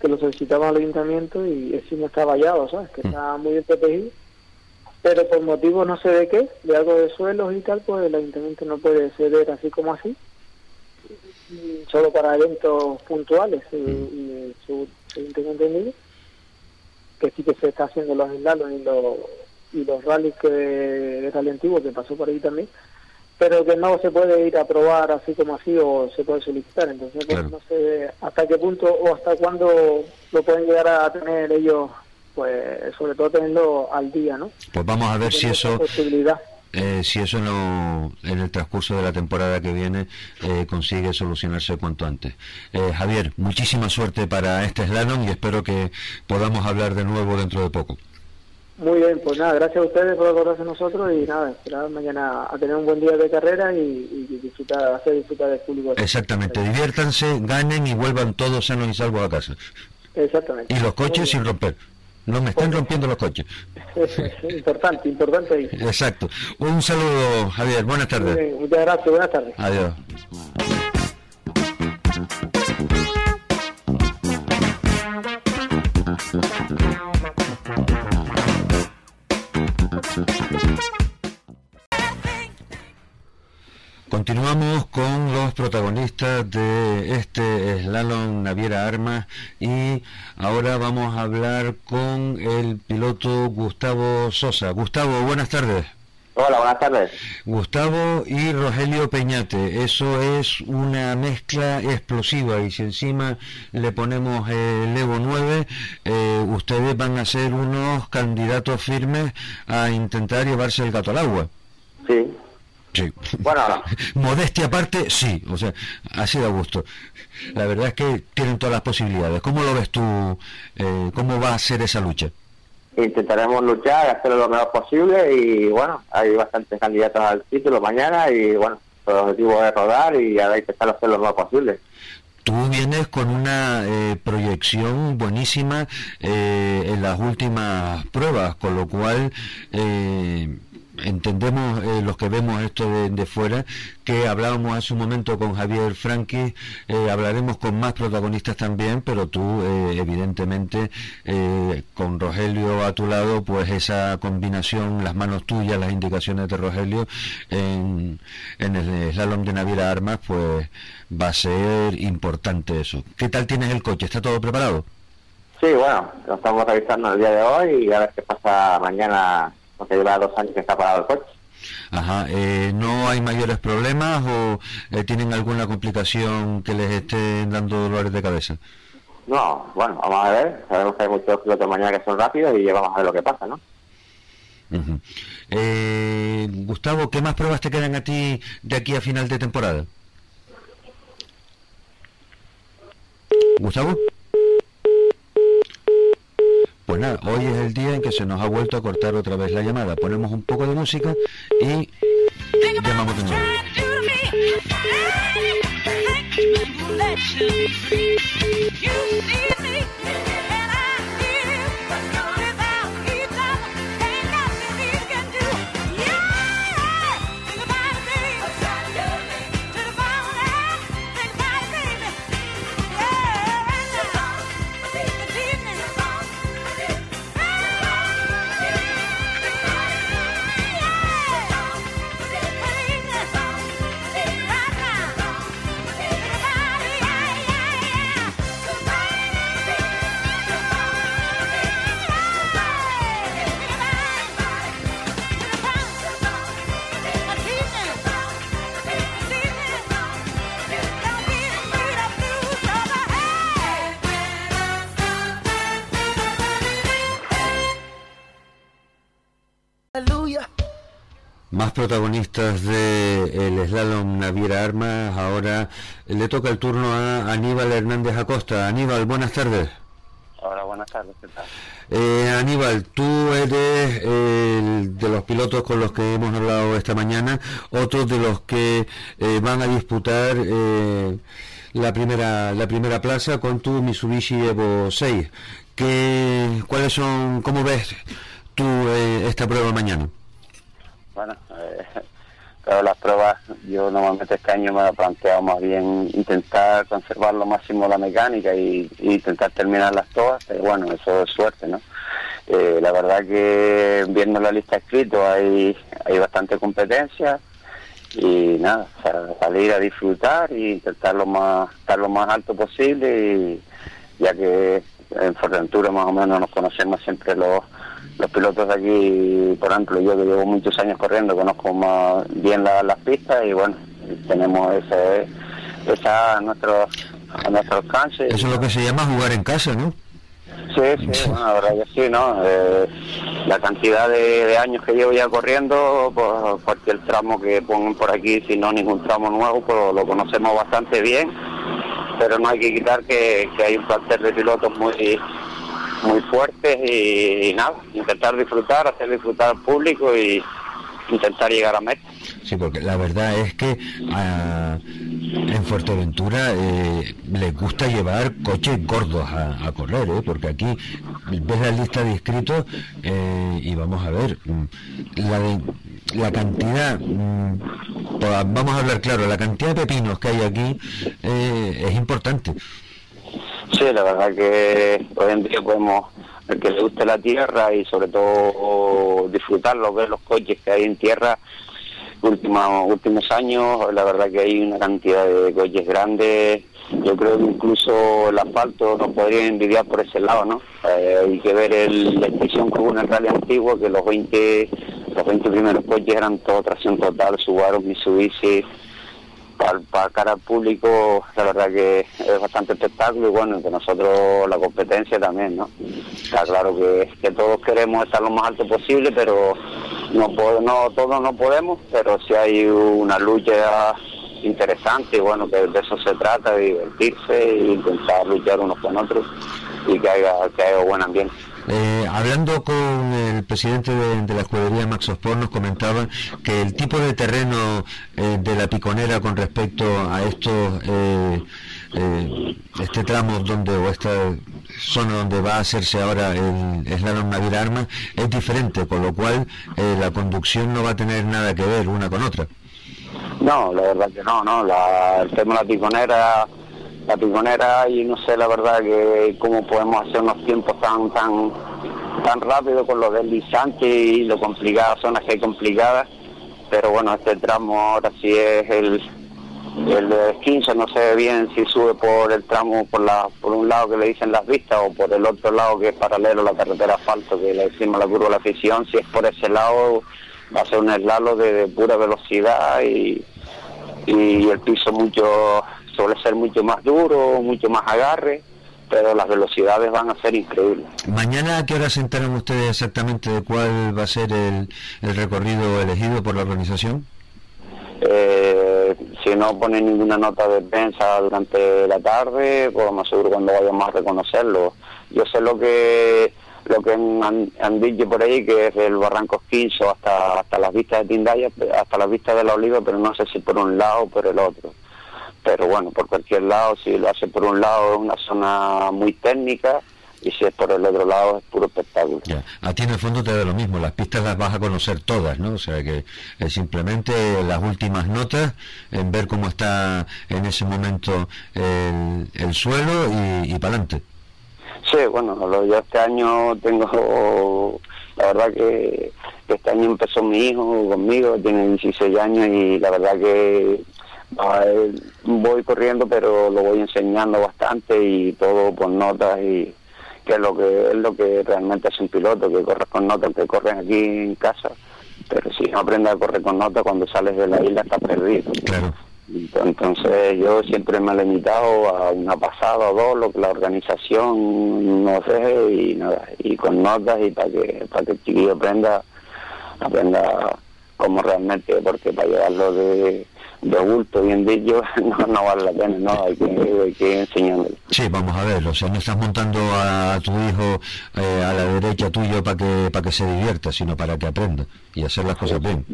E: que lo solicitaba el ayuntamiento y ese no está vallado, ¿sabes? Que mm. está muy bien protegido. Pero por motivos no sé de qué, de algo de suelos y tal, pues el ayuntamiento no puede ceder así como así, solo para eventos puntuales, y, y su, tengo entendido, que sí que se está haciendo los enlalos y los, y los rallies que de rally antiguo que pasó por ahí también, pero que no se puede ir a probar así como así o se puede solicitar. Entonces, pues, no sé hasta qué punto o hasta cuándo lo pueden llegar a tener ellos, pues sobre todo tenerlo al día, ¿no?
A: Pues vamos a ver si eso... Eh, si eso no, en el transcurso de la temporada que viene eh, consigue solucionarse cuanto antes. Eh, Javier, muchísima suerte para este slalom y espero que podamos hablar de nuevo dentro de poco.
E: Muy bien, pues nada, gracias a ustedes por acordarse de nosotros y nada, esperar mañana a tener un buen día de carrera y, disfrutar, hacer disfrutar del público.
A: Exactamente, diviértanse, ganen y vuelvan todos sanos y salvos a casa.
E: Exactamente.
A: Y los coches sin romper. No me están rompiendo los coches. (laughs)
E: importante, importante ahí.
A: Exacto. Un saludo, Javier. Buenas tardes.
E: muchas gracias. Buenas tardes.
A: Adiós. Continuamos con los protagonistas de este slalom Naviera Armas y ahora vamos a hablar con el piloto Gustavo Sosa. Gustavo, buenas tardes.
F: Hola, buenas tardes.
A: Gustavo y Rogelio Peñate, eso es una mezcla explosiva y si encima le ponemos el Evo 9, eh, ustedes van a ser unos candidatos firmes a intentar llevarse el gato al agua.
F: Sí.
A: Sí.
F: Bueno, (laughs)
A: modestia aparte, sí, o sea, así da gusto. La verdad es que tienen todas las posibilidades. ¿Cómo lo ves tú? Eh, ¿Cómo va a ser esa lucha?
F: intentaremos luchar, hacerlo lo mejor posible y bueno, hay bastantes candidatos al título mañana y bueno, el objetivo es rodar y ahora intentar hacerlo lo mejor posible.
A: Tú vienes con una eh, proyección buenísima eh, en las últimas pruebas, con lo cual eh, entendemos eh, los que vemos esto de, fuera que hablábamos hace un momento con Javier Franqui eh, hablaremos con más protagonistas también pero tú eh, evidentemente con Rogelio a tu lado pues esa combinación las manos tuyas las indicaciones de Rogelio en, en el slalom de Naviera Armas pues va a ser importante eso ¿qué tal tienes el coche? ¿está todo preparado?
F: Sí, bueno, lo estamos revisando el día de hoy y a ver qué pasa mañana porque lleva dos años que está parado el coche.
A: Ajá, eh, ¿no hay mayores problemas o eh, tienen alguna complicación que les esté dando dolores de cabeza?
F: No, bueno, vamos a ver, sabemos que hay muchos pilotos mañana que son rápidos y vamos a ver lo que pasa, ¿no?
A: eh, Gustavo, ¿qué más pruebas te quedan a ti de aquí a final de temporada? Gustavo. Pues nada, hoy es el día en que se nos ha vuelto a cortar otra vez la llamada. Ponemos un poco de música y llamamos de nuevo. Más protagonistas de el slalom Naviera Armas. Ahora le toca el turno a Aníbal Hernández Acosta. Aníbal, buenas tardes.
G: Hola, buenas tardes.
A: Eh, Aníbal, tú eres el de los pilotos con los que hemos hablado esta mañana, otros de los que eh, van a disputar eh, la primera la primera plaza con tu Mitsubishi Evo 6. ¿Qué, ¿Cuáles son, cómo ves tú esta prueba mañana?
G: Bueno, eh, pero las pruebas, yo normalmente este año me he planteado más bien intentar conservar lo máximo la mecánica y, intentar terminarlas todas, pero bueno, eso es suerte, ¿no? Eh, la verdad que viendo la lista escrito hay, hay bastante competencia y nada, salir a disfrutar e intentar lo más, estar lo más alto posible y ya que en Fuerteventura más o menos nos conocemos siempre los los pilotos de aquí, por ejemplo, yo que llevo muchos años corriendo, conozco más bien las pistas y bueno, tenemos ese, esa a nuestro, a nuestro alcance.
A: Eso es lo que se llama jugar en casa, ¿no?
G: Sí, sí, bueno, la verdad que sí, ¿no? Eh, la cantidad de, años que llevo ya corriendo, pues, el tramo que ponen por aquí, si no ningún tramo nuevo, pues lo conocemos bastante bien, pero no hay que quitar que, que hay un plantel de pilotos muy muy fuertes y, nada, intentar disfrutar, hacer disfrutar al público y intentar llegar a meta.
A: Sí, porque la verdad es que ah, en Fuerteventura eh, les gusta llevar coches gordos a, correr, ¿eh? porque aquí ves la lista de inscritos eh, y vamos a ver mm, la, la cantidad, mm, vamos a hablar claro, la cantidad de pepinos que hay aquí eh, es importante.
G: Sí, la verdad que hoy en día podemos, el que le guste la tierra y sobre todo disfrutar lo que los coches que hay en tierra, últimos últimos años. La verdad que hay una cantidad de coches grandes. Yo creo que incluso el asfalto nos podría envidiar por ese lado, ¿no? Eh, hay que ver la expresión que en el rally antiguo, que los 20, los 20 primeros coches eran todo tracción total, Subaru, Mitsubishi, para, cara al público la verdad que es bastante espectáculo y bueno, que nosotros la competencia también, ¿no? Está claro que, todos queremos estar lo más alto posible, pero no, no todos no podemos, pero si hay una lucha interesante y bueno, que de eso se trata, divertirse e intentar luchar unos con otros y que haya, que haya buen ambiente.
A: Eh, hablando con el presidente de, la escudería Max Ospor nos comentaba que el tipo de terreno eh, de la piconera con respecto a estos eh, este tramo donde o esta zona donde va a hacerse ahora el slalom Navidad Armas es diferente, con lo cual la conducción no va a tener nada que ver una con otra.
G: No, la verdad que no, no, la, el tema la piconera la piconera y no sé la verdad que cómo podemos hacer unos tiempos tan tan tan rápido con los deslizantes y lo complicadas zonas que hay complicadas. Pero bueno este tramo ahora sí es el el de 15 no sé bien si sube por el tramo por la por un lado que le dicen las vistas o por el otro lado que es paralelo a la carretera asfalto que le decimos la curva de la afición. Si es por ese lado va a ser un eslalo de, pura velocidad y, y el piso mucho suele ser mucho más duro, mucho más agarre, pero las velocidades van a ser increíbles.
A: ¿Mañana a qué hora se enteran ustedes exactamente de cuál va a ser el, recorrido elegido por la organización?
G: Eh, si no ponen ninguna nota de prensa durante la tarde, pues más seguro cuando vayamos a reconocerlo. Yo sé lo que lo que han, dicho por ahí, que es el Barranco Quinzo hasta, hasta las vistas de Tindaya, hasta las vistas de la Oliva, pero no sé si por un lado o por el otro pero bueno, por cualquier lado, si lo hace por un lado es una zona muy técnica y si es por el otro lado es puro espectáculo.
A: A ti en el fondo te da lo mismo, las pistas las vas a conocer todas, ¿no? O sea que es simplemente las últimas notas, en ver cómo está en ese momento el, suelo y, y para adelante.
G: Sí, bueno, yo este año tengo, la verdad que este año empezó mi hijo conmigo, tiene 16 años y la verdad que voy corriendo pero lo voy enseñando bastante y todo por notas y que es lo que es lo que realmente es un piloto que corre con notas que corren aquí en casa. Pero si no aprendes a correr con notas cuando sales de la isla estás perdido. Entonces yo siempre me he limitado a una pasada o dos lo que la organización nos deje y nada y con notas y para que para que el chiquillo aprenda aprenda como realmente porque para llevarlo de de bulto bien dicho, (laughs) no, no vale la pena, no, hay que, hay que enseñarle.
A: Sí, vamos a ver, o sea, no estás montando a, tu hijo eh, a la derecha tuyo para que para que se divierta, sino para que aprenda y hacer las cosas bien.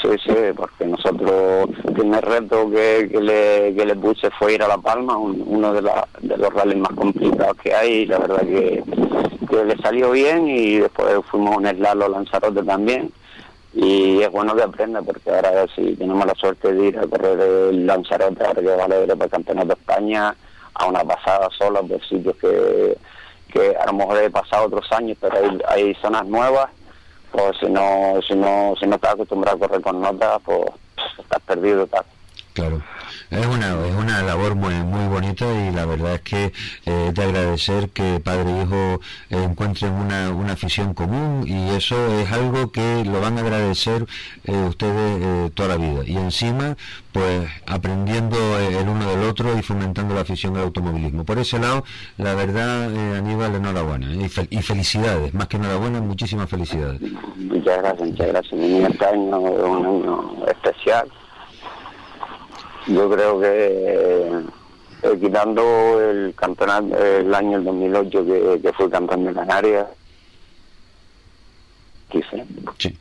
G: Sí, sí, porque nosotros, el primer reto que, que, le, que le puse fue ir a La Palma, uno de, la, de los rallies más complicados que hay, y la verdad que, que le salió bien, y después fuimos a un eslalo Lanzarote también, y es bueno que aprenda porque ahora si tenemos la suerte de ir a correr el Lanzarote ahora que vale para el Campeonato de España a una pasada sola por sitios que, que a lo mejor he pasado otros años pero hay, hay zonas nuevas pues si no si no si no estás acostumbrado a correr con notas pues estás perdido tal
A: claro es una, es una labor muy, muy bonita y la verdad es que eh, de agradecer que padre e hijo encuentren una, una afición común y eso es algo que lo van a agradecer eh, ustedes eh, toda la vida. Y encima, pues aprendiendo el uno del otro y fomentando la afición al automovilismo. Por ese lado, la verdad, Aníbal, enhorabuena y, y felicidades, más que enhorabuena, muchísimas felicidades.
G: Muchas gracias, muchas gracias. Este año un año especial yo creo que eh, quitando el campeonato el año 2008 que, que fue campeón de Canarias, quise.
A: Sí.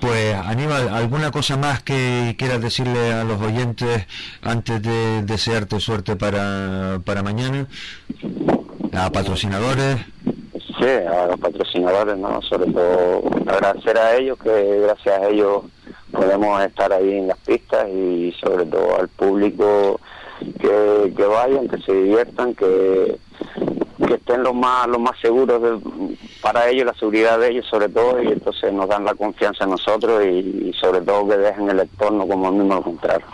A: Pues Aníbal, ¿alguna cosa más que quieras decirle a los oyentes antes de desearte suerte para, para mañana? ¿A patrocinadores?
G: Sí, a los patrocinadores, ¿no? Sobre todo agradecer a ellos, que gracias a ellos podemos estar ahí en las pistas y sobre todo al público que, que vayan, que se diviertan, que, que estén lo más, lo más seguros para ellos, la seguridad de ellos sobre todo, y entonces nos dan la confianza a nosotros y, sobre todo que dejen el entorno como el mismo contrario.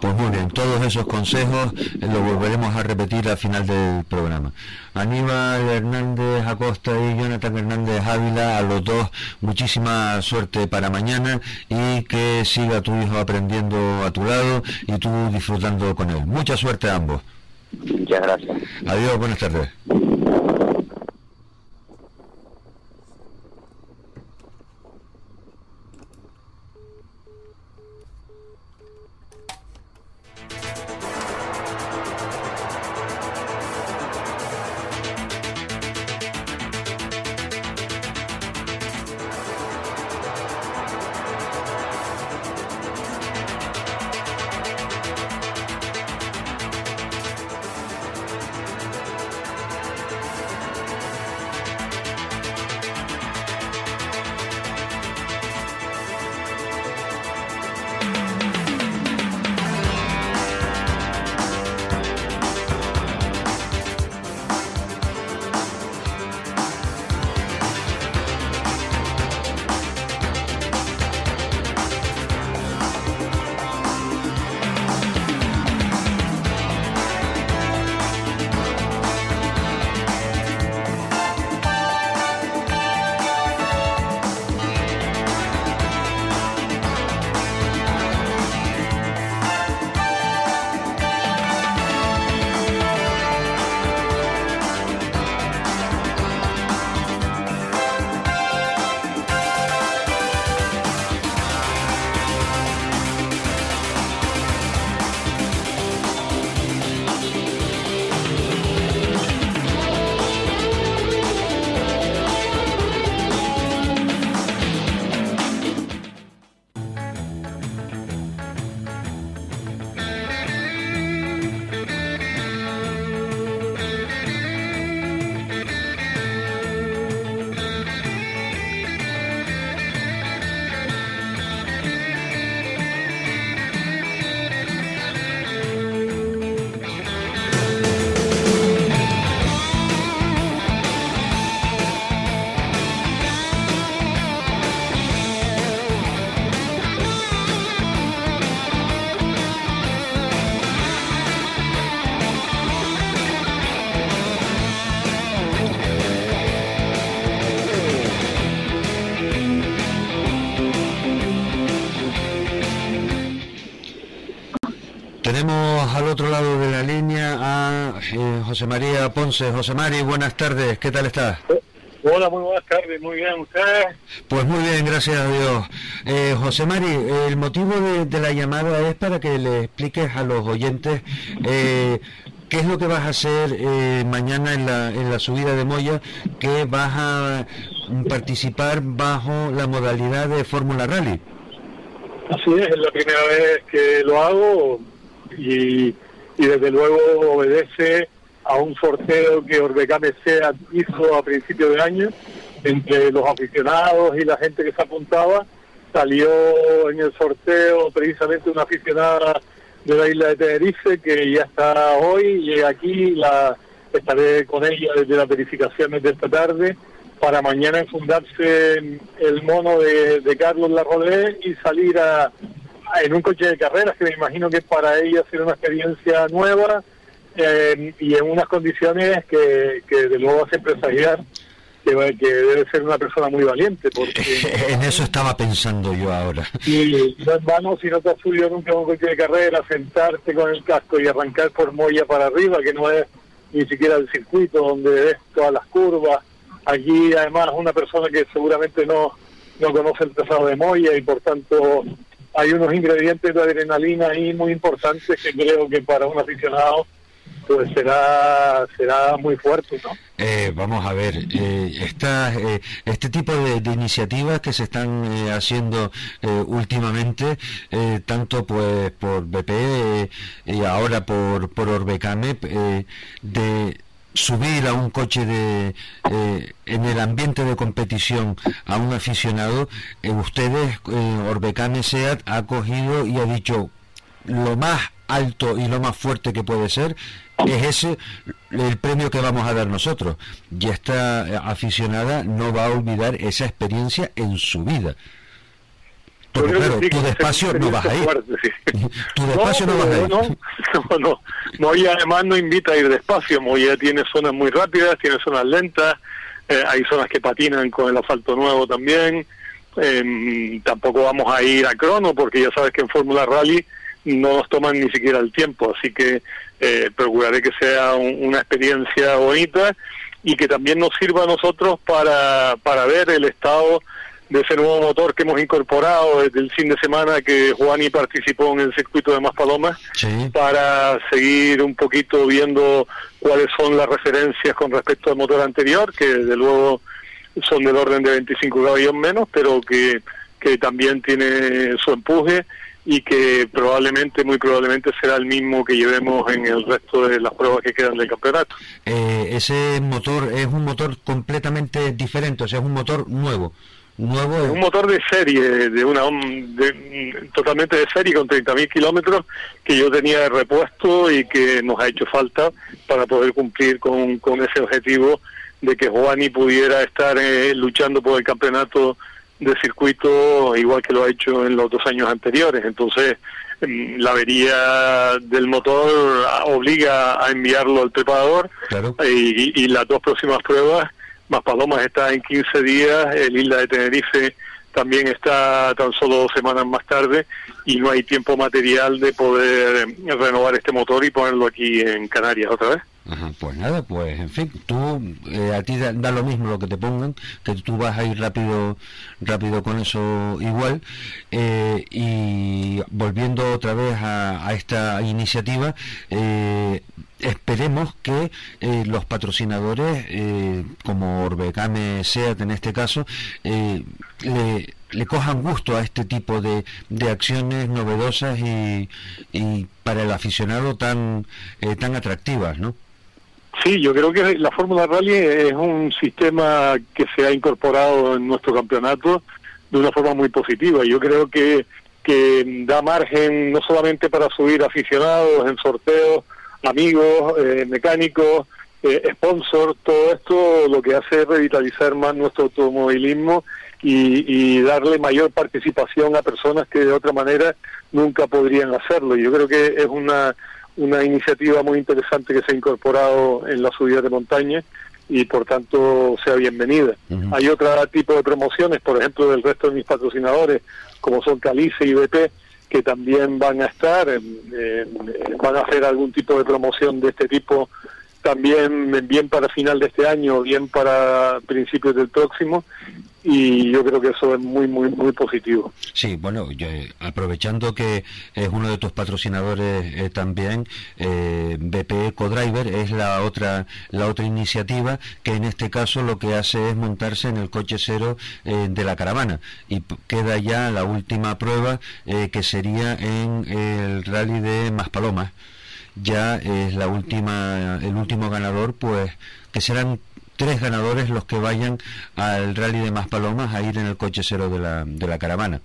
A: Pues muy bien, todos esos consejos eh, lo volveremos a repetir al final del programa. Aníbal Hernández Acosta y Jonathan Hernández Ávila, a los dos muchísima suerte para mañana y que siga tu hijo aprendiendo a tu lado y tú disfrutando con él. Mucha suerte a ambos.
G: Muchas gracias.
A: Adiós, buenas tardes. José María Ponce. José María, buenas tardes, ¿qué tal estás?
H: Hola, muy buenas tardes, muy bien, ¿ustedes?
A: Pues muy bien, gracias a Dios. Eh, José Mari, el motivo de, la llamada es para que le expliques a los oyentes eh, qué es lo que vas a hacer eh, mañana en la, en la subida de Moya, que vas a participar bajo la modalidad de Fórmula Rally.
H: Así es, es la primera vez que lo hago y, y desde luego obedece a un sorteo que Orbecame SEA hizo a principios de año entre los aficionados y la gente que se apuntaba. Salió en el sorteo precisamente una aficionada de la isla de Tenerife que ya está hoy, llega aquí, estaré con ella desde las verificaciones de esta tarde para mañana enfundarse el mono de, de Carlos Larrodé y salir en un coche de carreras que me imagino que para ella será una experiencia nueva eh, y en unas condiciones que, que de luego hace presagiar que, que, debe ser una persona muy valiente. Porque, (laughs)
A: en eso estaba pensando yo ahora.
H: Y no es vano si no te has subido nunca un coche de carrera, sentarte con el casco y arrancar por Moya para arriba, que no es ni siquiera el circuito donde ves todas las curvas. Allí además una persona que seguramente no, no conoce el trazado de Moya y por tanto hay unos ingredientes de adrenalina ahí muy importantes que creo que para un aficionado pues será será muy fuerte, ¿no?
A: Eh, vamos a ver, eh, eh, este tipo de, iniciativas que se están eh, haciendo últimamente, tanto pues por BP y ahora por, por Orbecame, de subir a un coche de en el ambiente de competición a un aficionado, ustedes, Orbecame SEAT ha cogido y ha dicho lo más alto y lo más fuerte que puede ser, es ese el premio que vamos a dar nosotros. Y esta aficionada no va a olvidar esa experiencia en su vida. Porque claro, (laughs) tu despacio no vas a ir.
H: tu despacio no, vas a ir. No, no, no, y además no invita a ir despacio. Moya tiene zonas muy rápidas, tiene zonas lentas, eh, hay zonas que patinan con el asfalto nuevo también. Eh, tampoco vamos a ir a crono porque ya sabes que en Fórmula Rally no nos toman ni siquiera el tiempo, así que eh, procuraré que sea una experiencia bonita y que también nos sirva a nosotros para, para ver el estado de ese nuevo motor que hemos incorporado desde el fin de semana que Juani participó en el circuito de Maspalomas para seguir un poquito viendo cuáles son las referencias con respecto al motor anterior, que desde luego son del orden de 25 caballos menos, pero que, que también tiene su empuje y que probablemente, muy probablemente será el mismo que llevemos en el resto de las pruebas que quedan del campeonato.
A: Eh, ese motor es un motor completamente diferente, o sea, es un motor nuevo. Nuevo
H: Un motor de serie, de una totalmente de serie con 30.000 kilómetros que yo tenía de repuesto y que nos ha hecho falta para poder cumplir con, con ese objetivo de que Juani pudiera estar eh, luchando por el campeonato de circuito igual que lo ha hecho en los dos años anteriores. Entonces, mm, la avería del motor obliga a enviarlo al preparador y, y, las dos próximas pruebas más Palomas está en 15 días, el Isla de Tenerife también está tan solo dos semanas más tarde y no hay tiempo material de poder eh, renovar este motor y ponerlo aquí en Canarias otra vez.
A: Ajá, pues nada, pues en fin, tú eh, a ti da, lo mismo lo que te pongan, que tú vas a ir rápido, rápido con eso igual. Eh, y volviendo otra vez a, esta iniciativa, eh, esperemos que los patrocinadores, como Orbecame SEAT en este caso, le, cojan gusto a este tipo de, de acciones novedosas y, y, para el aficionado tan, tan atractivas, ¿no?
H: Sí, yo creo que la Fórmula Rally es un sistema que se ha incorporado en nuestro campeonato de una forma muy positiva. Yo creo que, que da margen no solamente para subir aficionados en sorteos, amigos, eh, mecánicos, eh, sponsors, todo esto lo que hace es revitalizar más nuestro automovilismo y, y darle mayor participación a personas que de otra manera nunca podrían hacerlo. Yo creo que es una una iniciativa muy interesante que se ha incorporado en la subida de montaña y por tanto sea bienvenida. Hay otro tipo de promociones, por ejemplo, del resto de mis patrocinadores, como son Calice y BP, que también van a estar, van a hacer algún tipo de promoción de este tipo también bien para final de este año, bien para principios del próximo, y yo creo que eso es muy muy muy positivo.
A: Sí, bueno, eh, aprovechando que es uno de tus patrocinadores eh, también, eh, BP Codriver es la otra la otra iniciativa que en este caso lo que hace es montarse en el coche cero eh, de la caravana y queda ya la última prueba que sería en el rally de Maspalomas. Ya es la última el último ganador, pues que serán tres ganadores los que vayan al rally de Maspalomas a ir en el coche cero de la, de la caravana.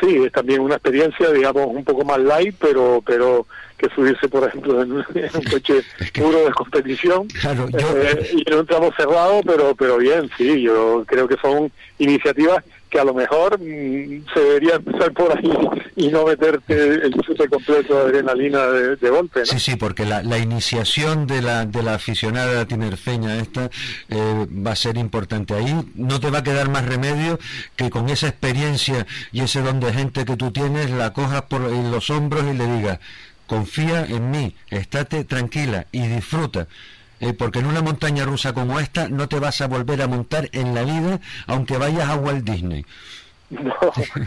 H: Sí, es también una experiencia, digamos, un poco más light, pero pero que subirse, por ejemplo, en, un coche (laughs) puro de competición claro, eh, y en un tramo cerrado, pero pero bien, sí, yo creo que son iniciativas que a lo mejor mm, se debería empezar por ahí y no meterte el chute completo de adrenalina de, golpe.
A: Sí, sí, porque la, la, iniciación de la, de la aficionada tinerfeña esta eh, va a ser importante. Ahí no te va a quedar más remedio que con esa experiencia y ese don de gente que tú tienes, la cojas por los hombros y le digas, confía en mí, estate tranquila y disfruta. Eh, porque en una montaña rusa como esta no te vas a volver a montar en la vida aunque vayas a Walt Disney.
H: No,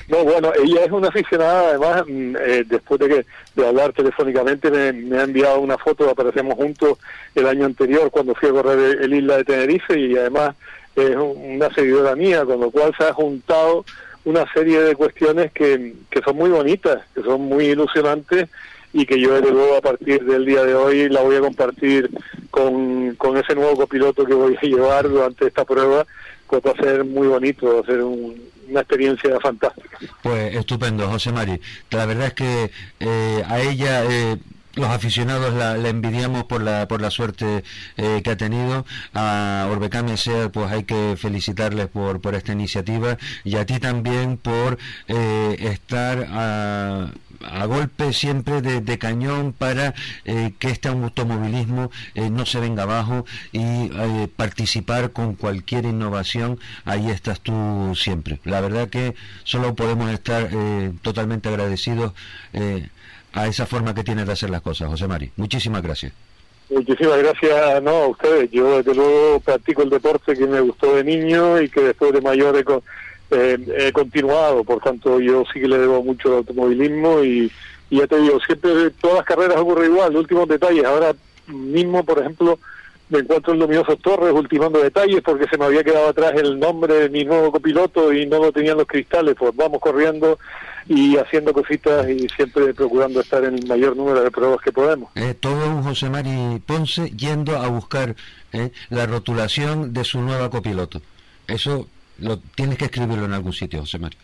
H: no bueno, ella es una aficionada, además, mm, eh, después de que de hablar telefónicamente, me, ha enviado una foto, aparecemos juntos el año anterior cuando fui a correr el, isla de Tenerife y además es una seguidora mía, con lo cual se ha juntado una serie de cuestiones que, que son muy bonitas, que son muy ilusionantes y que yo desde luego a partir del día de hoy la voy a compartir con, con ese nuevo copiloto que voy a llevar durante esta prueba, pues va a ser muy bonito, va a ser una experiencia fantástica.
A: Pues estupendo, José Mari. La verdad es que eh, a ella... Eh, los aficionados la, envidiamos por la por la suerte eh, que ha tenido a Orbecame Sea pues hay que felicitarles por por esta iniciativa y a ti también por eh, estar a a golpe siempre de, cañón para eh, que este automovilismo no se venga abajo y participar con cualquier innovación, ahí estás tú siempre. La verdad que solo podemos estar totalmente agradecidos a esa forma que tiene de hacer las cosas, José Mari. Muchísimas gracias.
H: Muchísimas gracias no, a ustedes. Yo desde luego practico el deporte que me gustó de niño y que después de mayor he, eh, he continuado. Por tanto, yo sí que le debo mucho al automovilismo y, ya te digo, siempre todas las carreras ocurre igual, últimos detalles. Ahora mismo, por ejemplo, me encuentro en Luminoso Torres ultimando detalles porque se me había quedado atrás el nombre de mi nuevo copiloto y no lo tenían los cristales, pues vamos corriendo y haciendo cositas y siempre procurando estar en el mayor número de pruebas que podemos.
A: Eh, todo un José Mari Ponce yendo a buscar eh, la rotulación de su nueva copiloto. Eso lo tienes que escribirlo en algún sitio, José Mari.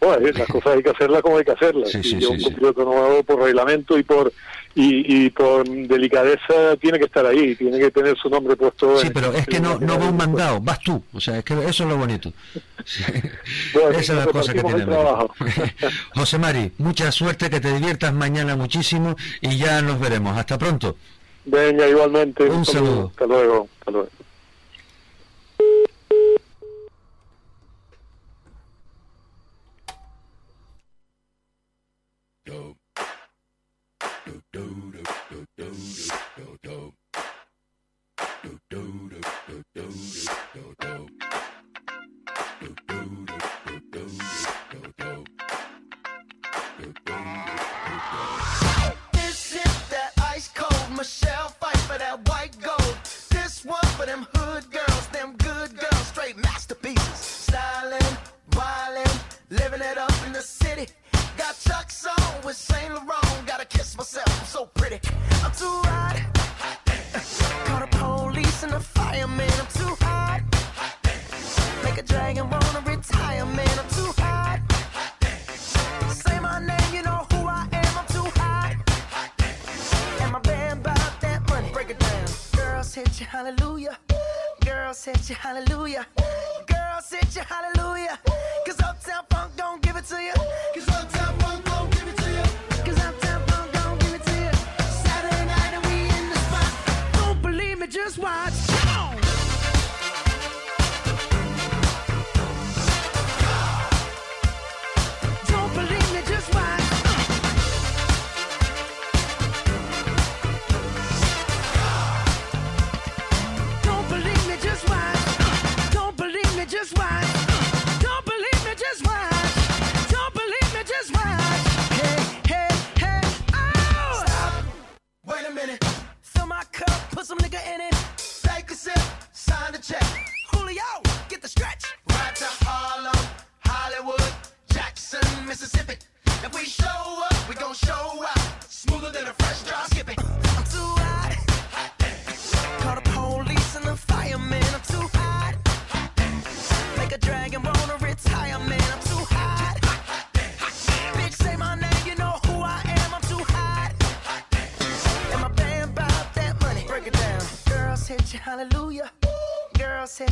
H: Bueno, las cosas hay que hacerlas como hay que hacerlas. Sí, sí, un copiloto nuevo por reglamento y por y, y por delicadeza tiene que estar ahí, tiene que tener su nombre puesto.
A: Sí, pero es que no, no va un mandado, vas tú, o sea, es que eso es lo bonito. (laughs) Esa es la cosa que tiene. (laughs) José Mari, mucha suerte, que te diviertas mañana muchísimo y ya nos veremos. Hasta pronto.
H: Venga, igualmente.
A: Un, saludo.
H: Hasta luego. Hasta luego.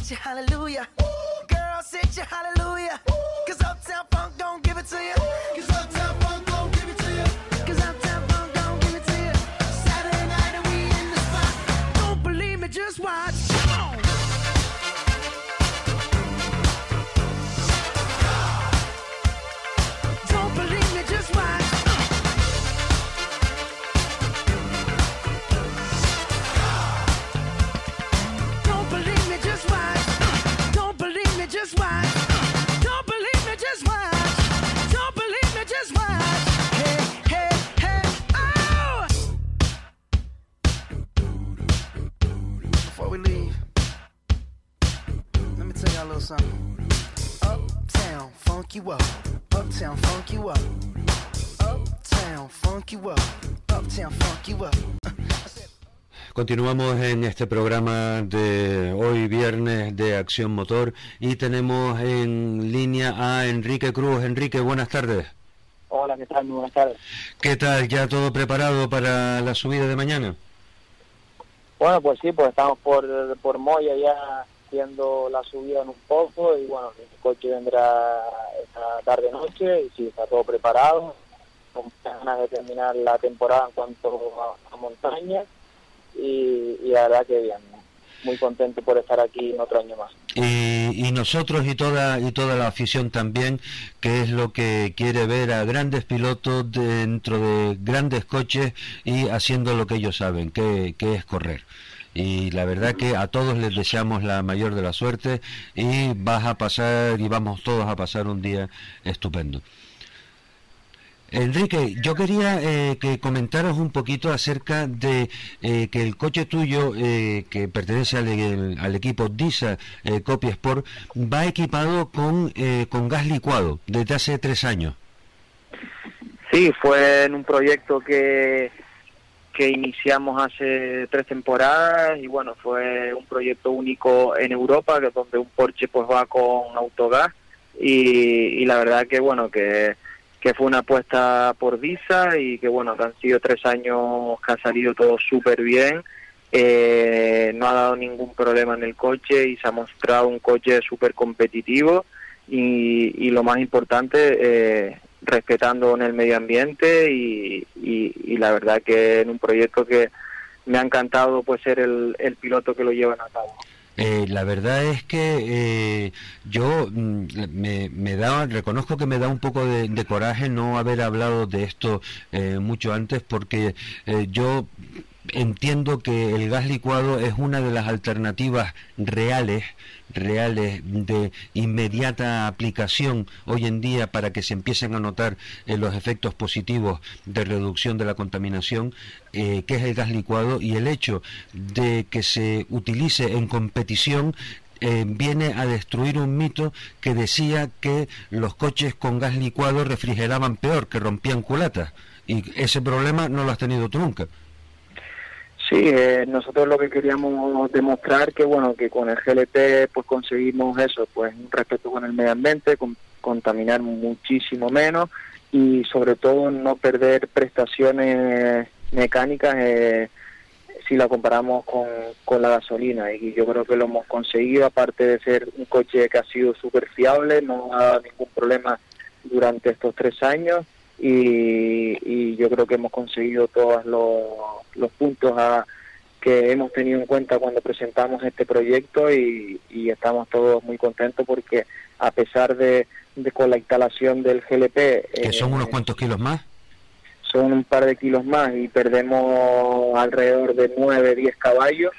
I: 加了六
A: Continuamos en este programa de hoy viernes de Acción Motor y tenemos en línea a Enrique Cruz. Enrique, buenas tardes.
J: Hola, ¿qué tal? Muy buenas tardes.
A: ¿Qué tal? ¿Ya todo preparado para la subida de mañana?
J: Bueno, pues sí, pues estamos por, por Moya ya haciendo la subida en un poco y bueno, el coche vendrá esta tarde-noche y sí, está todo preparado, con ganas de terminar la temporada en cuanto a, montaña y, y, la que bien, muy contento por estar aquí en otro año más.
A: Y, y, nosotros y toda y toda la afición también, que es lo que quiere ver a grandes pilotos dentro de grandes coches y haciendo lo que ellos saben, que, que es correr y la verdad que a todos les deseamos la mayor de la suerte y vas a pasar y vamos todos a pasar un día estupendo. Enrique, yo quería eh, que comentaras un poquito acerca de eh, que el coche tuyo, eh, que pertenece al, equipo DISA Copy Sport, va equipado con, con gas licuado desde hace tres años.
J: Sí, fue en un proyecto que, que iniciamos hace tres temporadas y bueno, fue un proyecto único en Europa, donde un Porsche pues va con autogás y, y la verdad que bueno, que, que fue una apuesta por Visa y que bueno, que han sido tres años que ha salido todo súper bien. Eh, no ha dado ningún problema en el coche y se ha mostrado un coche súper competitivo y, y, lo más importante, eh, respetando en el medio ambiente y, la verdad que en un proyecto que me ha encantado pues ser el, el piloto que lo llevan a cabo.
A: Eh, la verdad es que eh, yo mm, me, da, reconozco que me da un poco de, coraje no haber hablado de esto eh, mucho antes porque yo entiendo que el gas licuado es una de las alternativas reales reales de inmediata aplicación hoy en día para que se empiecen a notar eh, los efectos positivos de reducción de la contaminación, eh, que es el gas licuado, y el hecho de que se utilice en competición eh, viene a destruir un mito que decía que los coches con gas licuado refrigeraban peor, que rompían culatas. Y ese problema no lo has tenido tú nunca.
J: Sí, eh, nosotros lo que queríamos demostrar que bueno que con el GLP pues conseguimos eso, pues un respeto con el medio ambiente, con, contaminar muchísimo menos y sobre todo no perder prestaciones mecánicas eh, si la comparamos con, con la gasolina. Y yo creo que lo hemos conseguido aparte de ser un coche que ha sido súper fiable, no ha dado ningún problema durante estos tres años y, y yo creo que hemos conseguido todos los, los puntos a, que hemos tenido en cuenta cuando presentamos este proyecto y, y estamos todos muy contentos porque a pesar de, de con la instalación del GLP...
A: ¿Que son unos cuantos kilos más?
J: Son un par de kilos más y perdemos alrededor de 9, 10 caballos.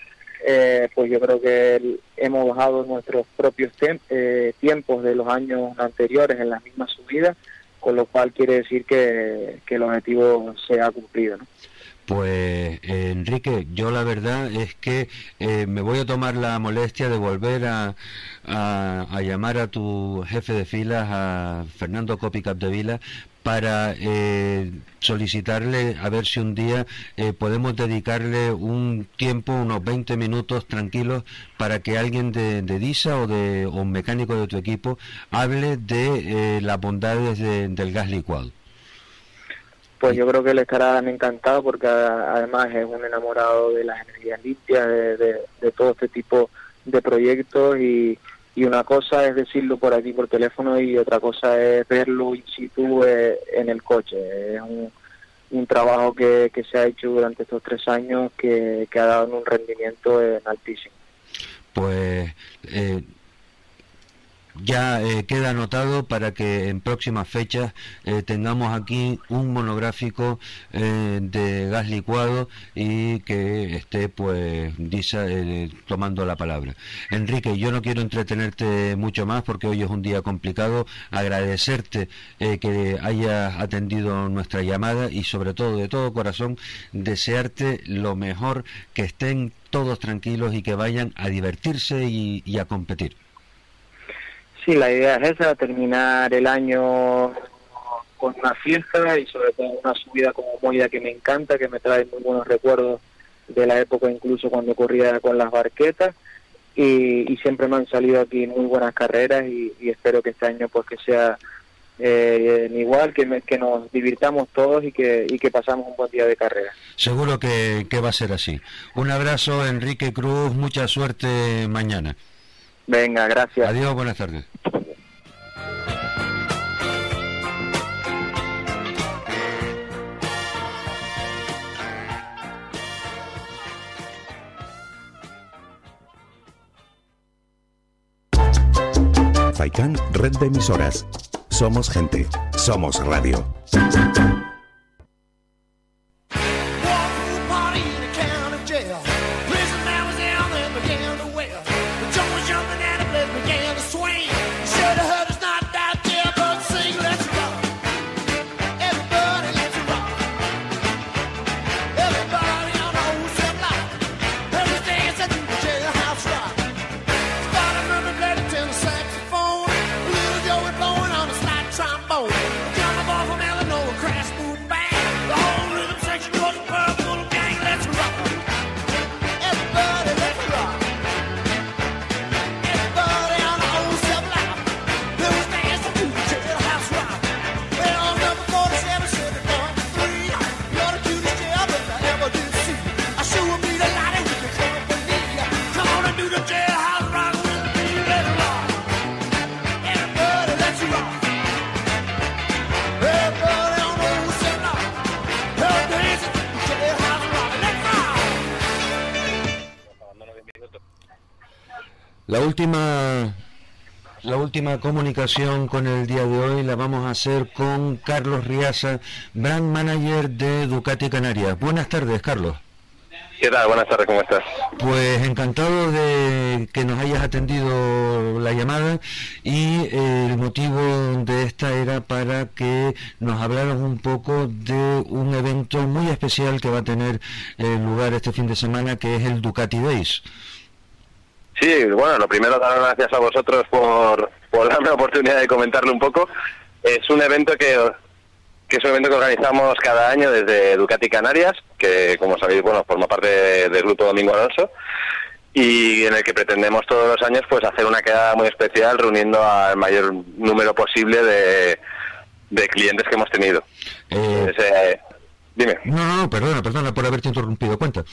J: Eh, pues yo creo que hemos bajado nuestros propios eh, tiempos de los años anteriores en las mismas subidas con lo cual quiere decir que, el objetivo se ha cumplido. ¿no?
A: Pues eh, Enrique, yo la verdad es que eh, me voy a tomar la molestia de volver a, a, a, llamar a tu jefe de filas, a Fernando Copicap de Vila, para eh, solicitarle a ver si un día eh, podemos dedicarle un tiempo, unos 20 minutos tranquilos, para que alguien de, de DISA o, de, o un mecánico de tu equipo hable de eh, las bondades de, del gas licuado.
J: Pues yo creo que él estará encantado porque además es un enamorado de las energías limpias, de todo este tipo de proyectos y, y una cosa es decirlo por aquí por teléfono y otra cosa es verlo in situ eh, en el coche. Es un, trabajo que, que, se ha hecho durante estos tres años que, que ha dado un rendimiento en altísimo.
A: Pues eh, ya eh, queda anotado para que en próximas fechas eh, tengamos aquí un monográfico eh, de gas licuado y que esté pues tomando la palabra. Enrique, yo no quiero entretenerte mucho más porque hoy es un día complicado. Agradecerte que hayas atendido nuestra llamada y sobre todo de todo corazón desearte lo mejor, que estén todos tranquilos y que vayan a divertirse y a competir.
J: Sí, la idea es esa, terminar el año con una fiesta y sobre todo una subida como Moya que me encanta, que me trae muy buenos recuerdos de la época incluso cuando corría con las barquetas y, siempre me han salido aquí muy buenas carreras y, espero que este año pues que sea eh, igual, que, que nos divirtamos todos y que, y que pasamos un buen día de carrera.
A: Seguro que va a ser así. Un abrazo, Enrique Cruz, mucha suerte mañana.
J: Venga, gracias.
A: Adiós, buenas tardes.
I: Faikan, red de emisoras. Somos gente, somos radio. La última, la última comunicación con el día de hoy la vamos a hacer con Carlos Riaza, brand manager de Ducati Canarias. Buenas tardes, Carlos.
B: ¿Qué tal? Buenas tardes, ¿cómo estás?
A: Pues encantado de que nos hayas atendido la llamada y eh, el motivo de esta era para que nos hablaras un poco de un evento muy especial que va a tener eh, lugar este fin de semana, que es el Ducati Days.
B: Sí, bueno, lo primero dar las gracias a vosotros por, por darme la oportunidad de comentarle un poco. Es un evento que, que es un evento que organizamos cada año desde Ducati Canarias, que como sabéis, bueno, forma parte del grupo Domingo Alonso, y en el que pretendemos todos los años pues hacer una quedada muy especial reuniendo al mayor número posible de, de clientes que hemos tenido.
A: Eh,
B: eh, dime.
A: No, no, perdona, perdona por haberte interrumpido. Cuenta.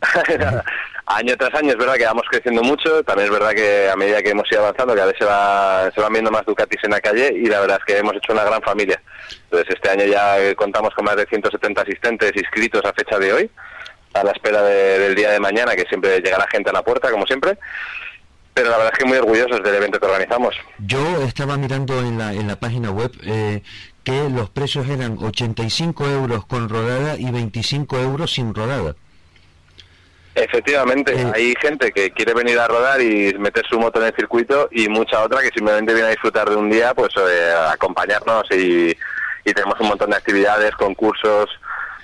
A: (laughs)
B: año tras año es verdad que vamos creciendo mucho, también es verdad que a medida que hemos ido avanzando cada vez se, va, se van viendo más Ducatis en la calle y la verdad es que hemos hecho una gran familia. Entonces este año ya contamos con más de 170 asistentes inscritos a fecha de hoy, a la espera del día de mañana que siempre llegará gente a la puerta como siempre. Pero la verdad es que muy orgullosos del evento que organizamos.
A: Yo estaba mirando en la, en la página web eh, que los precios eran 85 euros con rodada y 25 euros sin rodada.
B: Efectivamente, hay gente que quiere venir a rodar y meter su moto en el circuito y mucha otra que simplemente viene a disfrutar de un día, pues eh, acompañarnos y, tenemos un montón de actividades, concursos,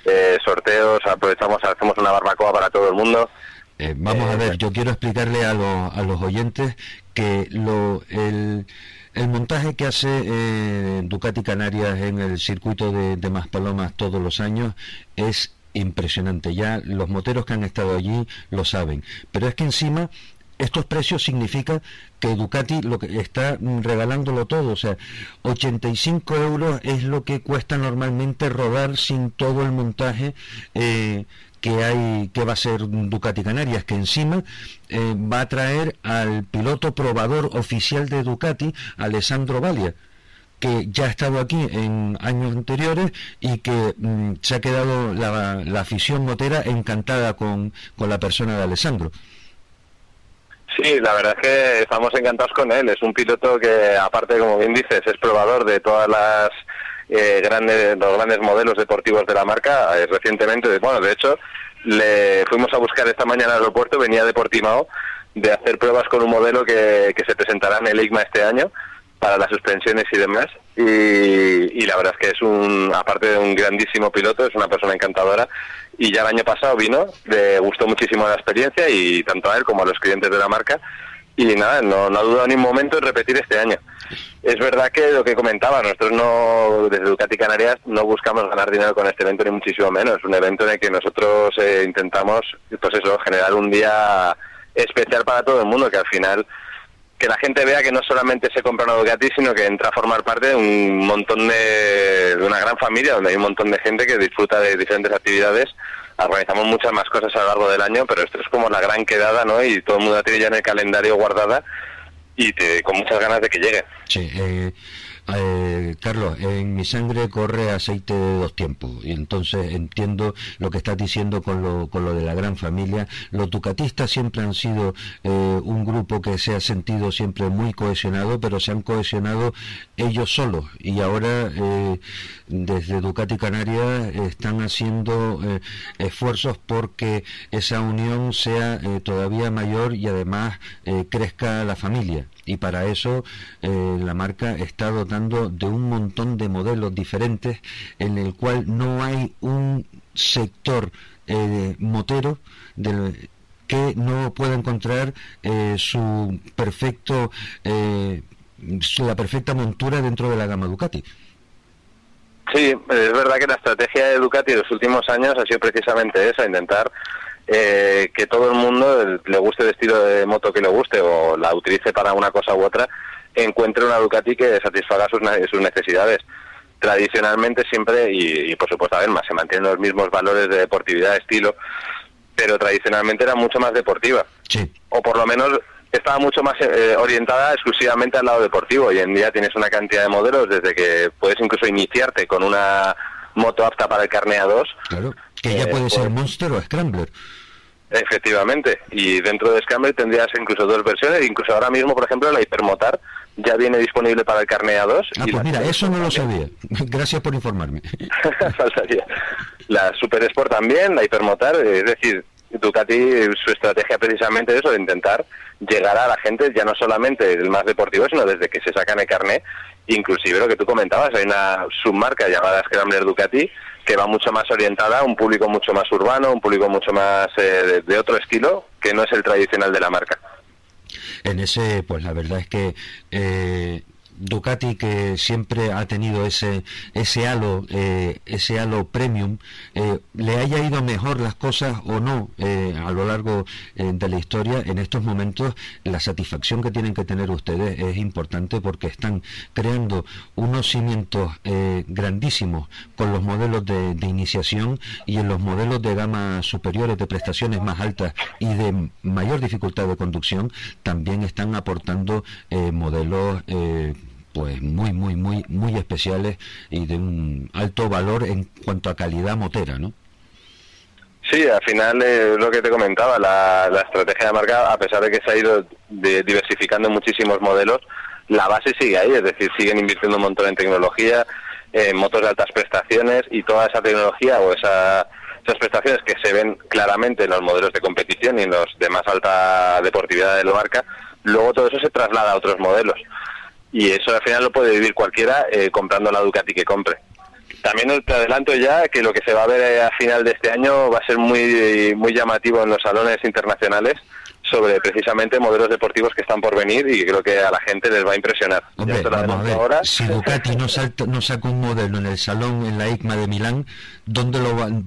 B: eh, sorteos, aprovechamos, hacemos una barbacoa para todo el mundo.
A: Eh, vamos a ver, yo quiero explicarle a, a los oyentes que lo, el, el montaje que hace Ducati Canarias en el circuito de, de Maspalomas todos los años es impresionante. Ya los moteros que han estado allí lo saben. Pero es que encima estos precios significan que Ducati lo que está regalándolo todo, o sea, 85 euros es lo que cuesta normalmente rodar sin todo el montaje eh, que hay que va a ser Ducati Canarias, que encima eh, va a traer al piloto probador oficial de Ducati, Alessandro Valia que ya ha estado aquí en años anteriores y que mm, se ha quedado la, afición motera encantada con, con la persona de Alessandro.
B: Sí, la verdad es que estamos encantados con él. Es un piloto que, aparte, como bien dices, es probador de todas las eh, grandes, los grandes modelos deportivos de la marca. Eh, recientemente, bueno, de hecho, le fuimos a buscar esta mañana al aeropuerto, venía de Portimao, de hacer pruebas con un modelo que, que se presentará en el IGMA este año para las suspensiones y demás. Y, la verdad es que es un, aparte de un grandísimo piloto, es una persona encantadora. Y ya el año pasado vino, le gustó muchísimo la experiencia y tanto a él como a los clientes de la marca. Y nada, no, no ha dudado ni un momento en repetir este año. Es verdad que lo que comentaba, nosotros no, desde Ducati Canarias, no buscamos ganar dinero con este evento ni muchísimo menos. Un evento en el que nosotros eh, intentamos, pues eso, generar un día especial para todo el mundo, que al final que la gente vea que no solamente se compra una Ducati, sino que entra a formar parte de un montón de, de una gran familia donde hay un montón de gente que disfruta de diferentes actividades. Organizamos muchas más cosas a lo largo del año, pero esto es como la gran quedada, ¿no? Y todo el mundo tiene ya en el calendario guardada y te, con muchas ganas de que llegue.
A: Sí, eh, eh, Carlos, en mi sangre corre aceite de dos tiempos. Y entonces entiendo lo que estás diciendo con lo, con lo de la gran familia. Los ducatistas siempre han sido eh, un grupo que se ha sentido siempre muy cohesionado, pero se han cohesionado ellos solos. Y ahora eh, desde Ducati Canarias están haciendo esfuerzos porque esa unión sea todavía mayor y además crezca la familia y para eso eh, la marca está dotando de un montón de modelos diferentes en el cual no hay un sector eh, motero que no pueda encontrar eh, su perfecto la perfecta montura dentro de la gama Ducati.
B: Sí, es verdad que la estrategia de Ducati en los últimos años ha sido precisamente esa, intentar eh, que todo el mundo, le guste el estilo de moto que le guste o la utilice para una cosa u otra, encuentre una Ducati que satisfaga sus, sus necesidades. Tradicionalmente siempre, y, por supuesto, a ver, más se mantienen los mismos valores de deportividad, estilo, pero tradicionalmente era mucho más deportiva. O por lo menos estaba mucho más eh, orientada exclusivamente al lado deportivo. Hoy en día tienes una cantidad de modelos desde que puedes incluso iniciarte con una moto apta para el carnea 2.
A: Claro, que ya eh, puede ser Monster o Scrambler.
B: Efectivamente, y dentro de Scrambler tendrías incluso dos versiones, incluso ahora mismo, por ejemplo, la Hipermotar ya viene disponible para el Carnea 2.
A: Ah, pues mira, eso no lo sabía. (laughs) Gracias por informarme. (laughs)
B: Faltaría. La Super Sport también, la Hipermotar, es decir, Ducati, su estrategia precisamente es eso, de intentar llegar a la gente, ya no solamente el más deportivo, sino desde que se sacan el carnet, inclusive lo que tú comentabas, hay una submarca llamada Scrambler Ducati, que va mucho más orientada a un público mucho más urbano, un público mucho más eh, de, otro estilo, que no es el tradicional de la marca.
A: En ese, pues la verdad es que eh, Ducati que siempre ha tenido ese ese halo eh, ese halo premium eh, le haya ido mejor las cosas o no eh, a lo largo de la historia en estos momentos la satisfacción que tienen que tener ustedes es importante porque están creando unos cimientos grandísimos con los modelos de, de, iniciación y en los modelos de gama superiores de prestaciones más altas y de mayor dificultad de conducción también están aportando modelos pues muy, muy, muy, muy especiales y de un alto valor en cuanto a calidad motera, ¿no?
B: Sí, al final eh, lo que te comentaba, la, estrategia de marca, a pesar de que se ha ido diversificando en muchísimos modelos, la base sigue ahí, es decir, siguen invirtiendo un montón en tecnología, en motos de altas prestaciones y toda esa tecnología o esa, esas prestaciones que se ven claramente en los modelos de competición y en los de más alta deportividad de la marca, luego todo eso se traslada a otros modelos y eso al final lo puede vivir cualquiera eh, comprando la Ducati que compre. También te adelanto ya que lo que se va a ver eh, a final de este año va a ser muy, muy llamativo en los salones internacionales sobre precisamente modelos deportivos que están por venir y creo que a la gente les va a impresionar.
A: Ahora. Si Ducati no, salta, no saca un modelo en el salón, en la ICMA de Milán, ¿dónde lo van?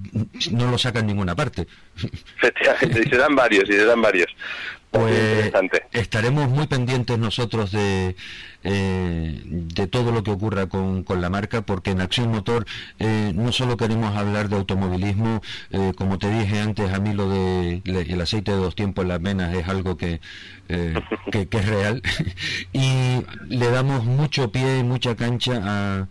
A: No lo saca en ninguna parte. (laughs)
B: Efectivamente, y se dan varios, y se dan varios.
A: Pues estaremos muy pendientes nosotros de, eh, de todo lo que ocurra con, con, la marca, porque en Acción Motor eh, no solo queremos hablar de automovilismo, eh, como te dije antes, a mí lo de el aceite de dos tiempos en las venas es algo que, que, que es real, (laughs) y le damos mucho pie y mucha cancha a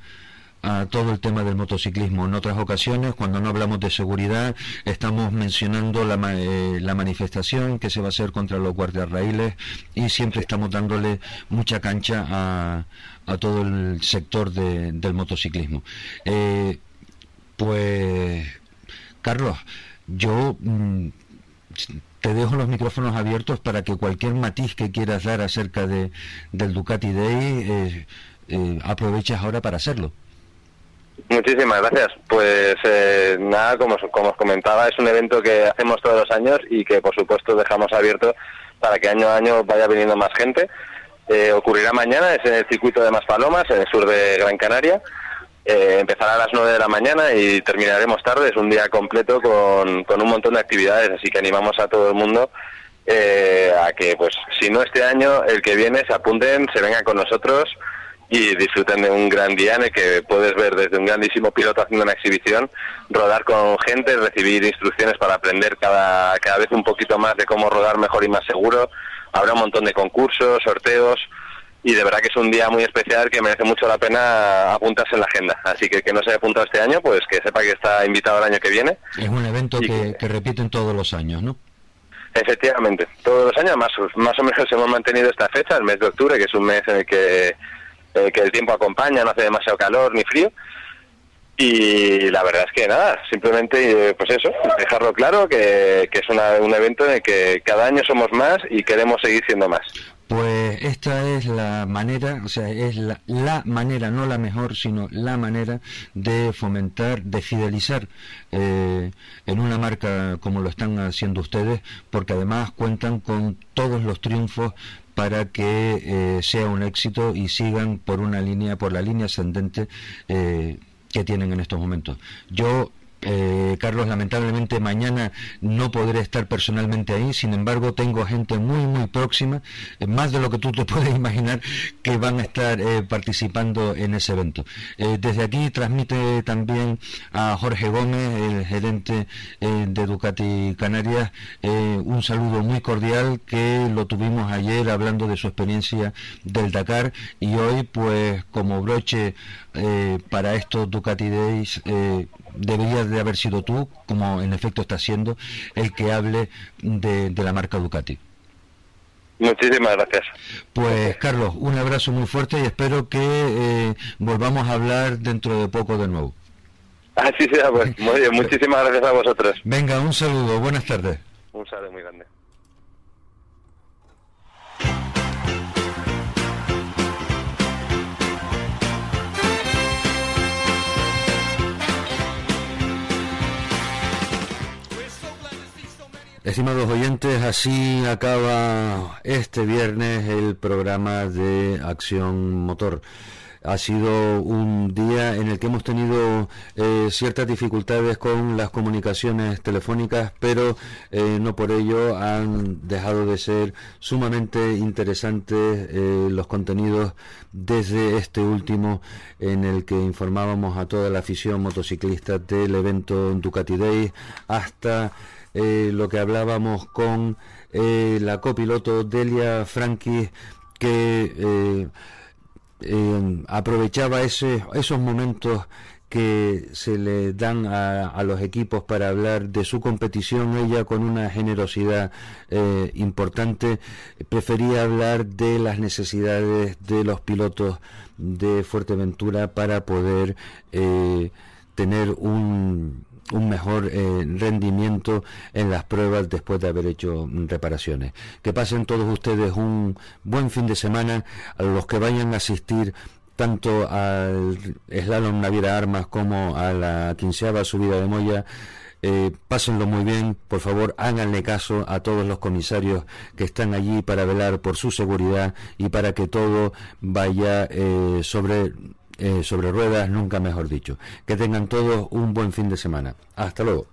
A: a todo el tema del motociclismo. En otras ocasiones, cuando no hablamos de seguridad, estamos mencionando la, eh, la manifestación que se va a hacer contra los guardias raíles y siempre estamos dándole mucha cancha a, a todo el sector del motociclismo. Eh, pues, Carlos, yo... Mm, te dejo los micrófonos abiertos para que cualquier matiz que quieras dar acerca de, del Ducati Day eh, aproveches ahora para hacerlo.
B: Muchísimas gracias. Pues eh, nada, como, os comentaba, es un evento que hacemos todos los años y que por supuesto dejamos abierto para que año a año vaya viniendo más gente. eh, ocurrirá mañana, es en el circuito de Maspalomas, en el sur de Gran Canaria. Eh, empezará a las 9 de la mañana y terminaremos tarde. Es un día completo con, con un montón de actividades, así que animamos a todo el mundo eh, a que, pues, si no este año, el que viene se apunten, se vengan con nosotros y disfruten de un gran día en el que puedes ver desde un grandísimo piloto haciendo una exhibición, rodar con gente, recibir instrucciones para aprender cada, cada vez un poquito más de cómo rodar mejor y más seguro. Habrá un montón de concursos, sorteos y de verdad que es un día muy especial que merece mucho la pena apuntarse en la agenda. Así que que no se haya apuntado este año, pues que sepa que está invitado el año que viene.
A: Es un evento que, que repiten todos los años, ¿no?
B: Efectivamente, todos los años más, más o menos (laughs) hemos mantenido esta fecha, el mes de octubre, que es un mes en el que, que el tiempo acompaña, no hace demasiado calor ni frío. Y la verdad es que nada, simplemente, eh, pues eso, dejarlo claro que, que es un evento en el que cada año somos más y queremos seguir siendo más.
A: Pues esta es la manera, o sea, es la, manera, no la mejor, sino la manera de fomentar, de fidelizar eh, en una marca como lo están haciendo ustedes, porque además cuentan con todos los triunfos para que eh, sea un éxito y sigan por una línea, por la línea ascendente eh, que tienen en estos momentos. Yo eh, Carlos, lamentablemente mañana no podré estar personalmente ahí, sin embargo tengo gente muy, muy próxima, eh, más de lo que tú te (laughs) puedes imaginar, que van a estar eh, participando en ese evento. desde aquí transmite también a Jorge Gómez, el gerente de Ducati Canarias, un saludo muy cordial que lo tuvimos ayer hablando de su experiencia del Dakar y hoy pues como broche para estos Ducati Days deberías de haber sido tú, como en efecto está siendo, el que hable de, la marca Ducati.
B: Muchísimas gracias.
A: Pues Carlos, un abrazo muy fuerte y espero que eh, volvamos a hablar dentro de poco de nuevo.
B: Así sea, pues. Muy bien, (laughs) muchísimas gracias a vosotros.
A: Venga, un saludo, buenas tardes.
B: Un saludo muy grande.
A: Estimados oyentes, así acaba este viernes el programa de Acción Motor. Ha sido un día en el que hemos tenido eh, ciertas dificultades con las comunicaciones telefónicas, pero eh, no por ello han dejado de ser sumamente interesantes eh, los contenidos desde este último en el que informábamos a toda la afición motociclista del evento Ducati Day hasta eh, lo que hablábamos con eh, la copiloto Delia Franqui, que eh, aprovechaba ese, esos momentos que se le dan a, los equipos para hablar de su competición, ella con una generosidad importante prefería hablar de las necesidades de los pilotos de Fuerteventura para poder tener un, un mejor eh, rendimiento en las pruebas después de haber hecho reparaciones. Que pasen todos ustedes un buen fin de semana, a los que vayan a asistir tanto al Slalom Naviera Armas como a la quinceava subida de Moya. Eh, pásenlo muy bien, por favor háganle caso a todos los comisarios que están allí para velar por su seguridad y para que todo vaya eh, sobre eh, sobre ruedas, nunca mejor dicho. Que tengan todos un buen fin de semana. Hasta luego.